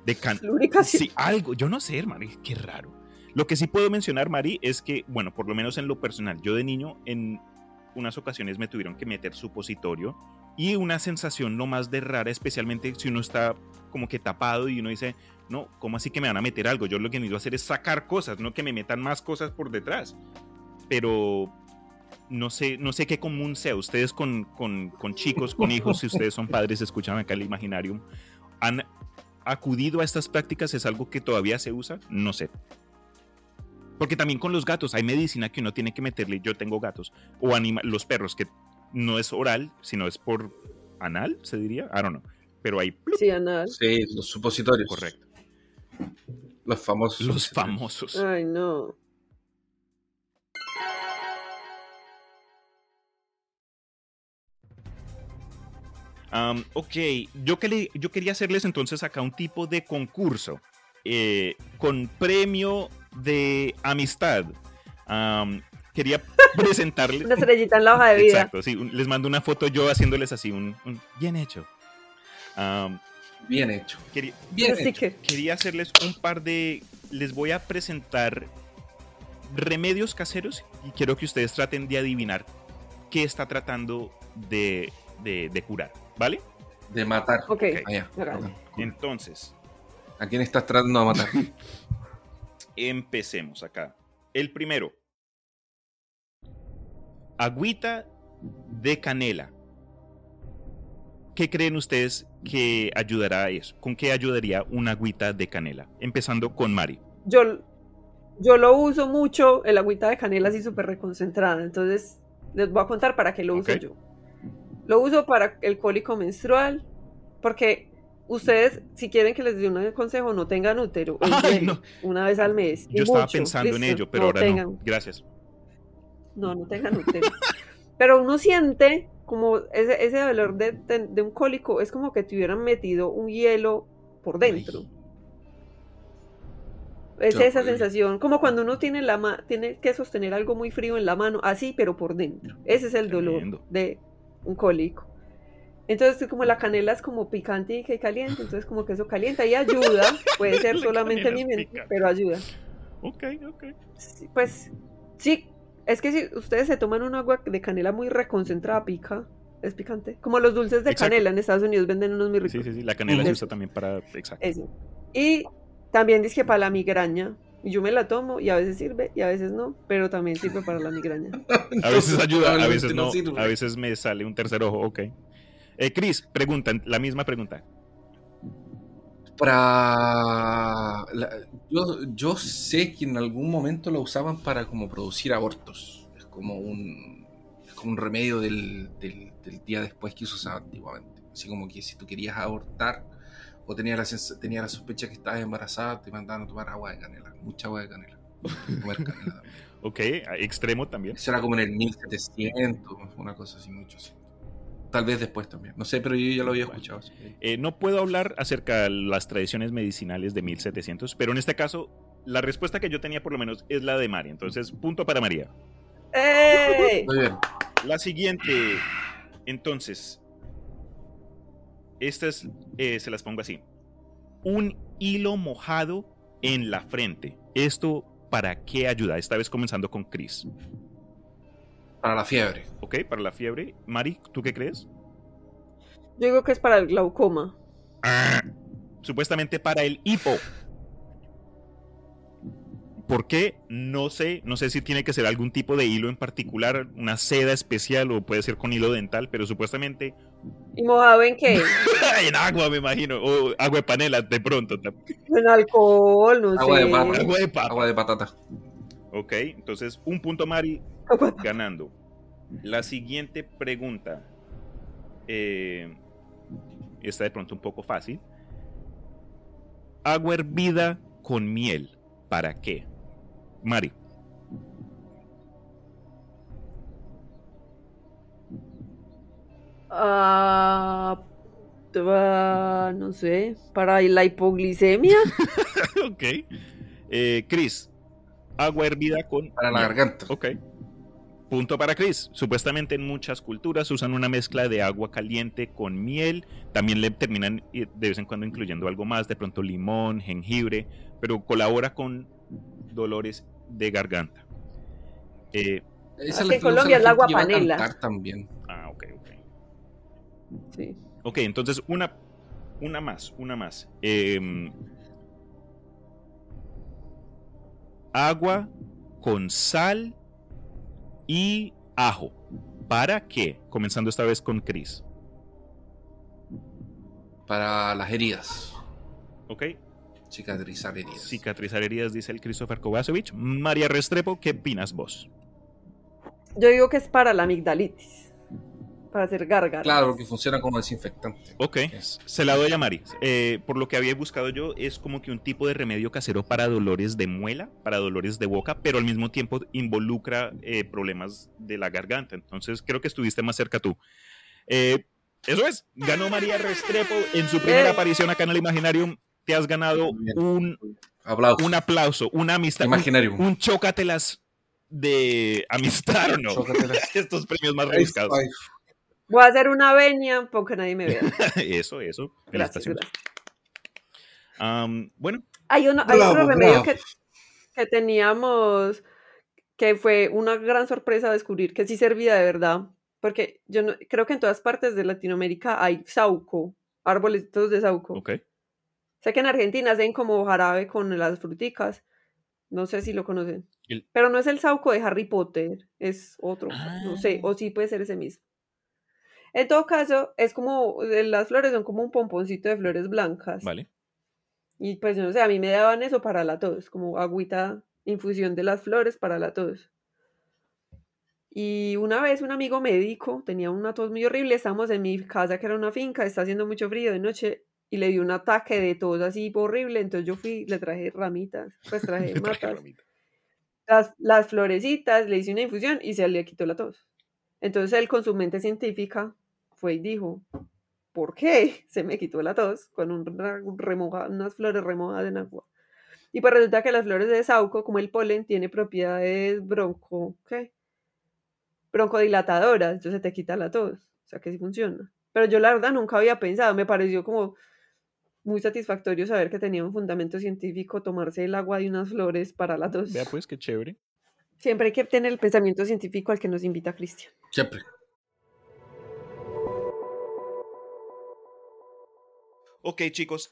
de can-. Sí, algo, yo no sé, Mari, qué raro. Lo que sí puedo mencionar, Mari, es que, bueno, por lo menos en lo personal, yo de niño en unas ocasiones me tuvieron que meter supositorio y una sensación no más de rara, especialmente si uno está como que tapado y uno dice, no, ¿cómo así que me van a meter algo? Yo lo que necesito hacer es sacar cosas, no que me metan más cosas por detrás. Pero no sé, no sé qué común sea. Ustedes con, con, con chicos, con hijos, si ustedes son padres, escuchan acá el Imaginarium, han acudido a estas prácticas, es algo que todavía se usa, no sé. Porque también con los gatos hay medicina que uno tiene que meterle, yo tengo gatos, o anima los perros, que no es oral, sino es por anal, se diría, I don't know. Pero hay Sí, anal. Sí, los supositorios. correcto. Los famosos. Los famosos. Ay, no. Am, ok, yo, quería- yo quería hacerles entonces acá un tipo de concurso eh, con premio de amistad. Am, quería presentarles. Una estrellita en la hoja de vida. Exacto, sí, un- les mando una foto yo haciéndoles así, un, un bien hecho. Bien hecho. quería, Bien hecho. quería hacerles un par de... Les voy a presentar remedios caseros y quiero que ustedes traten de adivinar qué está tratando de, de- de curar, ¿vale? De matar. Ok. Allá. Hágale. Entonces, ¿A quién estás tratando de matar? empecemos acá. El primero. Agüita de canela. ¿Qué creen ustedes que ayudará a eso? ¿Con qué ayudaría una agüita de canela? Empezando con Mari. Yo, yo lo uso mucho, el agüita de canela así súper reconcentrada. Entonces, les voy a contar para qué lo uso Ok. yo. Lo uso para el cólico menstrual, porque ustedes, si quieren que les dé un consejo, no tengan útero. en Ay, serio, Una vez al mes. Yo estaba mucho, pensando en ¿listo? ello, pero No ahora tengan. no. Gracias. No, no tengan útero. Pero uno siente como ese, ese dolor de, de- de un cólico, es como que te hubieran metido un hielo por dentro. Es esa sensación, como cuando uno tiene, la ma- tiene que sostener algo muy frío en la mano, así, pero por dentro. Ese es el dolor de un cólico. Entonces, como la canela es como picante y que caliente, entonces como que eso calienta y ayuda. Puede ser La solamente mi mente, pero ayuda. Ok, ok. Pues sí, es que si ustedes se toman un agua de canela muy reconcentrada, pica, es picante. Como los dulces de Exacto. canela en Estados Unidos venden unos muy ricos. Sí, sí, sí. La canela se usa también para. Exacto. Eso. Y también dice que para la migraña. Yo me la tomo y a veces sirve y a veces no, pero también sirve para la migraña. A veces ayuda, a veces no. A veces me sale un tercer ojo. Ok. Eh, Chris, pregunta, la misma pregunta. Para. la- yo, yo sé que en algún momento lo usaban para como producir abortos. Es como un. Es como un remedio del, del, del día después que se usaba antiguamente. Así como que si tú querías abortar o tenías la, tenías la sospecha que estabas embarazada, te mandaban a tomar agua de canela. Mucha agua de canela. Comer canela también. Ok, extremo también. Eso era como en el 1700, una cosa así, mucho así. Tal vez después también. No sé, pero yo ya lo había escuchado. Eh, no puedo hablar acerca de las tradiciones medicinales de 1700, pero en este caso, la respuesta que yo tenía por lo menos es la de María. Entonces, punto para María. ¡Ey! Muy bien. La siguiente, entonces, estas eh, se las pongo así. Un hilo mojado en la frente. ¿Esto para qué ayuda? Esta vez comenzando con Chris. Para la fiebre. ¿Ok? Para la fiebre. Mari, ¿tú qué crees? Yo digo que es para el glaucoma. Supuestamente para el hipo. ¿Por qué? No sé. No sé si tiene que ser algún tipo de hilo en particular, una seda especial o puede ser con hilo dental, pero supuestamente ¿Y mojado en qué? en agua, me imagino. O agua de panela de pronto. En alcohol, no Agua sé. de pata. Agua de papa. Agua de patata. Ok, entonces un punto Mari ganando. La siguiente pregunta. Eh, está de pronto un poco fácil. Agua hervida con miel. ¿Para qué? Mari. Ah, no sé, para la hipoglicemia. ok. Eh, Chris, agua hervida con... Para la garganta. Ok. Punto para Chris. Supuestamente en muchas culturas usan una mezcla de agua caliente con miel. También le terminan eh, de vez en cuando incluyendo algo más, de pronto limón, jengibre, pero colabora con dolores de garganta. Eh, en Colombia es el agua panela. También. Ah, ok, ok. Sí. Ok, entonces una, una más, una más. Em, agua con sal y ajo. ¿Para qué? Comenzando esta vez con Chris. Para las heridas. Ok. Cicatrizar heridas. Cicatrizar heridas, dice el Christopher Kovacevic. María Restrepo, ¿qué opinas vos? Yo digo que es para la amigdalitis para hacer gárgaras. Claro, porque funciona como desinfectante. Ok, se la doy a Mari. Eh, por lo que había buscado yo, es como que un tipo de remedio casero para dolores de muela, para dolores de boca, pero al mismo tiempo involucra eh, problemas de la garganta. Entonces creo que estuviste más cerca tú. Eh, eso es, ganó María Restrepo en su primera aparición acá en el Imaginarium. Te has ganado un aplauso, un aplauso una amistad, Imaginarium. un, chócatelas de amistad, ¿no? Estos premios más rebuscados. Voy a hacer una venia porque nadie me vea. eso, eso. Gracias, bueno. Hay, uno, hay otro remedio que, que, teníamos que fue una gran sorpresa descubrir que sí servía de verdad. Porque yo no, creo que en todas partes de Latinoamérica hay sauco, árboles de sauco. Ok. Sé que en Argentina hacen como jarabe con las fruticas. No sé si lo conocen. Pero no es el sauco de Harry Potter, es otro. No sé, o sí puede ser ese mismo. En todo caso, es como, eh, las flores son como un pomponcito de flores blancas. Vale. Y pues no sé, a mí me daban eso para la tos, como agüita, infusión de las flores para la tos. Y una vez un amigo médico tenía una tos muy horrible, estábamos en mi casa que era una finca, está haciendo mucho frío de noche y le dio un ataque de tos así horrible, entonces yo fui, le traje ramitas, pues traje matas, las, las florecitas, le hice una infusión y se le quitó la tos. Entonces él con su mente científica fue y dijo, ¿por qué se me quitó la tos con un unas flores remojadas en agua? Y pues resulta que las flores de sauco, como el polen, tiene propiedades bronco, ¿qué? broncodilatadoras, entonces te quita la tos, o sea que sí funciona. Pero yo la verdad nunca había pensado, me pareció como muy satisfactorio saber que tenía un fundamento científico tomarse el agua de unas flores para la tos. Vea pues, qué chévere. Siempre hay que tener el pensamiento científico al que nos invita Cristian. Siempre. Ok, chicos,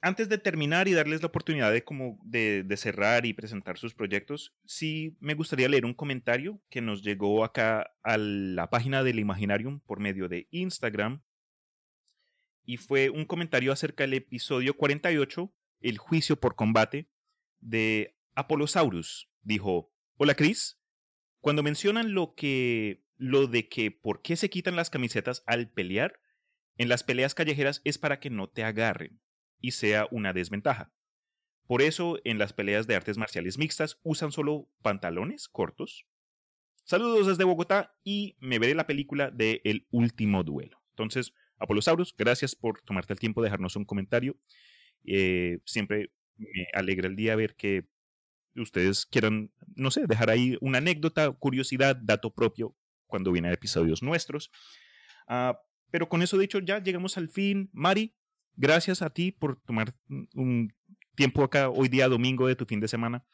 antes de terminar y darles la oportunidad de, como de, cerrar y presentar sus proyectos, sí me gustaría leer un comentario que nos llegó acá a la página del Imaginarium por medio de Instagram. Y fue un comentario acerca del episodio 48, El juicio por combate, de Apolosaurus. Dijo, hola Chris, cuando mencionan lo que lo de que por qué se quitan las camisetas al pelear, en las peleas callejeras es para que no te agarren y sea una desventaja. Por eso en las peleas de artes marciales mixtas usan solo pantalones cortos. Saludos desde Bogotá y me veré la película de El último duelo. Entonces, Apolosaurus, gracias por tomarte el tiempo de dejarnos un comentario. Eh, siempre me alegra el día ver que ustedes quieran, no sé, dejar ahí una anécdota, curiosidad, dato propio cuando vienen episodios nuestros. Ah, pero con eso dicho, ya llegamos al fin. Mari, gracias a ti por tomar un tiempo acá hoy día domingo de tu fin de semana.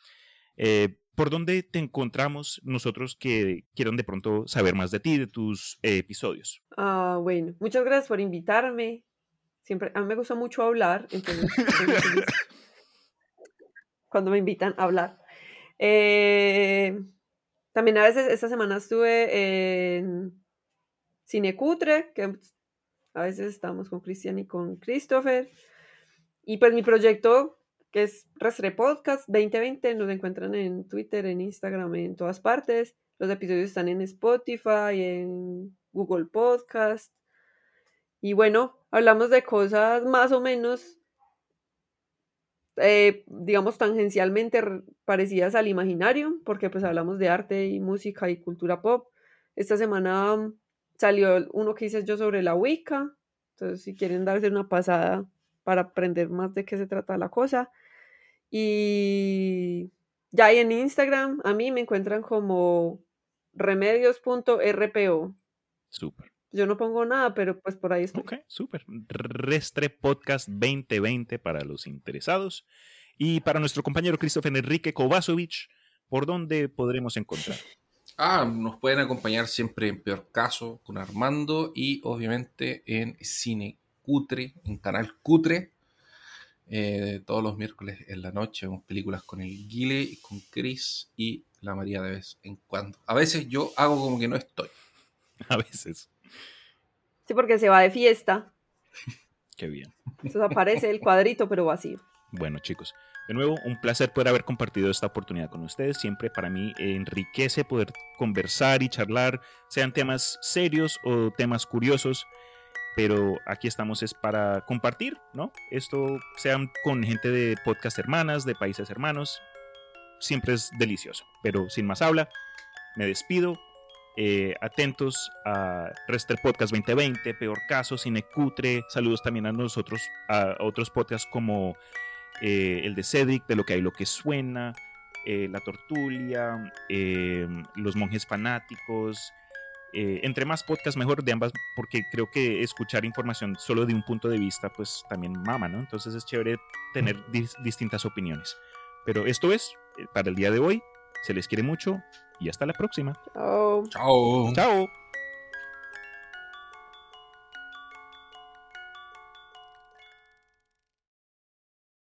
Eh, ¿Por dónde te encontramos nosotros que quieran de pronto saber más de ti, de tus eh, episodios? Ah, bueno, muchas gracias por invitarme. Siempre, a mí me gusta mucho hablar, entonces, cuando me invitan a hablar. Eh, también a veces esta semana estuve en Cinecutre, que a veces estamos con Cristian y con Christopher. Y pues mi proyecto que es Restre Podcast 2020. Nos encuentran en Twitter, en Instagram, en todas partes. Los episodios están en Spotify, en Google Podcast. Y bueno, hablamos de cosas más o menos, eh, digamos, tangencialmente parecidas al imaginario, porque pues hablamos de arte y música y cultura pop. Esta semana salió uno que hice yo sobre la Wicca, entonces si quieren darse una pasada para aprender más de qué se trata la cosa. Y ya ahí en Instagram a mí me encuentran como remedios.rpo. Súper. Yo no pongo nada, pero pues por ahí estoy. Ok, súper. Restre Podcast 2020 para los interesados. Y para nuestro compañero Christopher Enrique Kovacevic, ¿por dónde podremos encontrar? Ah, nos pueden acompañar siempre en Peor Caso con Armando y obviamente en Cine Cutre, en Canal Cutre. Eh, todos los miércoles en la noche vemos películas con el Guile, con Chris y la María de vez en cuando. A veces yo hago como que no estoy. A veces. Sí, porque se va de fiesta. Qué bien. Entonces aparece el cuadrito, pero vacío. Bueno, chicos, de nuevo, un placer poder haber compartido esta oportunidad con ustedes. Siempre para mí enriquece poder conversar y charlar, sean temas serios o temas curiosos. Pero aquí estamos es para compartir, ¿no? Esto sean con gente de podcast hermanas, de países hermanos. Siempre es delicioso. Pero sin más habla, me despido. Eh, atentos a Rester Podcast 2020, Peor Caso, Cinecutre. Saludos también a nosotros, a otros podcasts como eh, el de Cedric, de lo que hay, lo que suena, eh, La Tortulia, Los Monjes Fanáticos. entre más podcasts mejor de ambas, porque creo que escuchar información solo de un punto de vista, pues también mama, ¿no? Entonces es chévere tener distintas opiniones. Pero esto es, para el día de hoy, se les quiere mucho y hasta la próxima. Chao. Chao. Chao.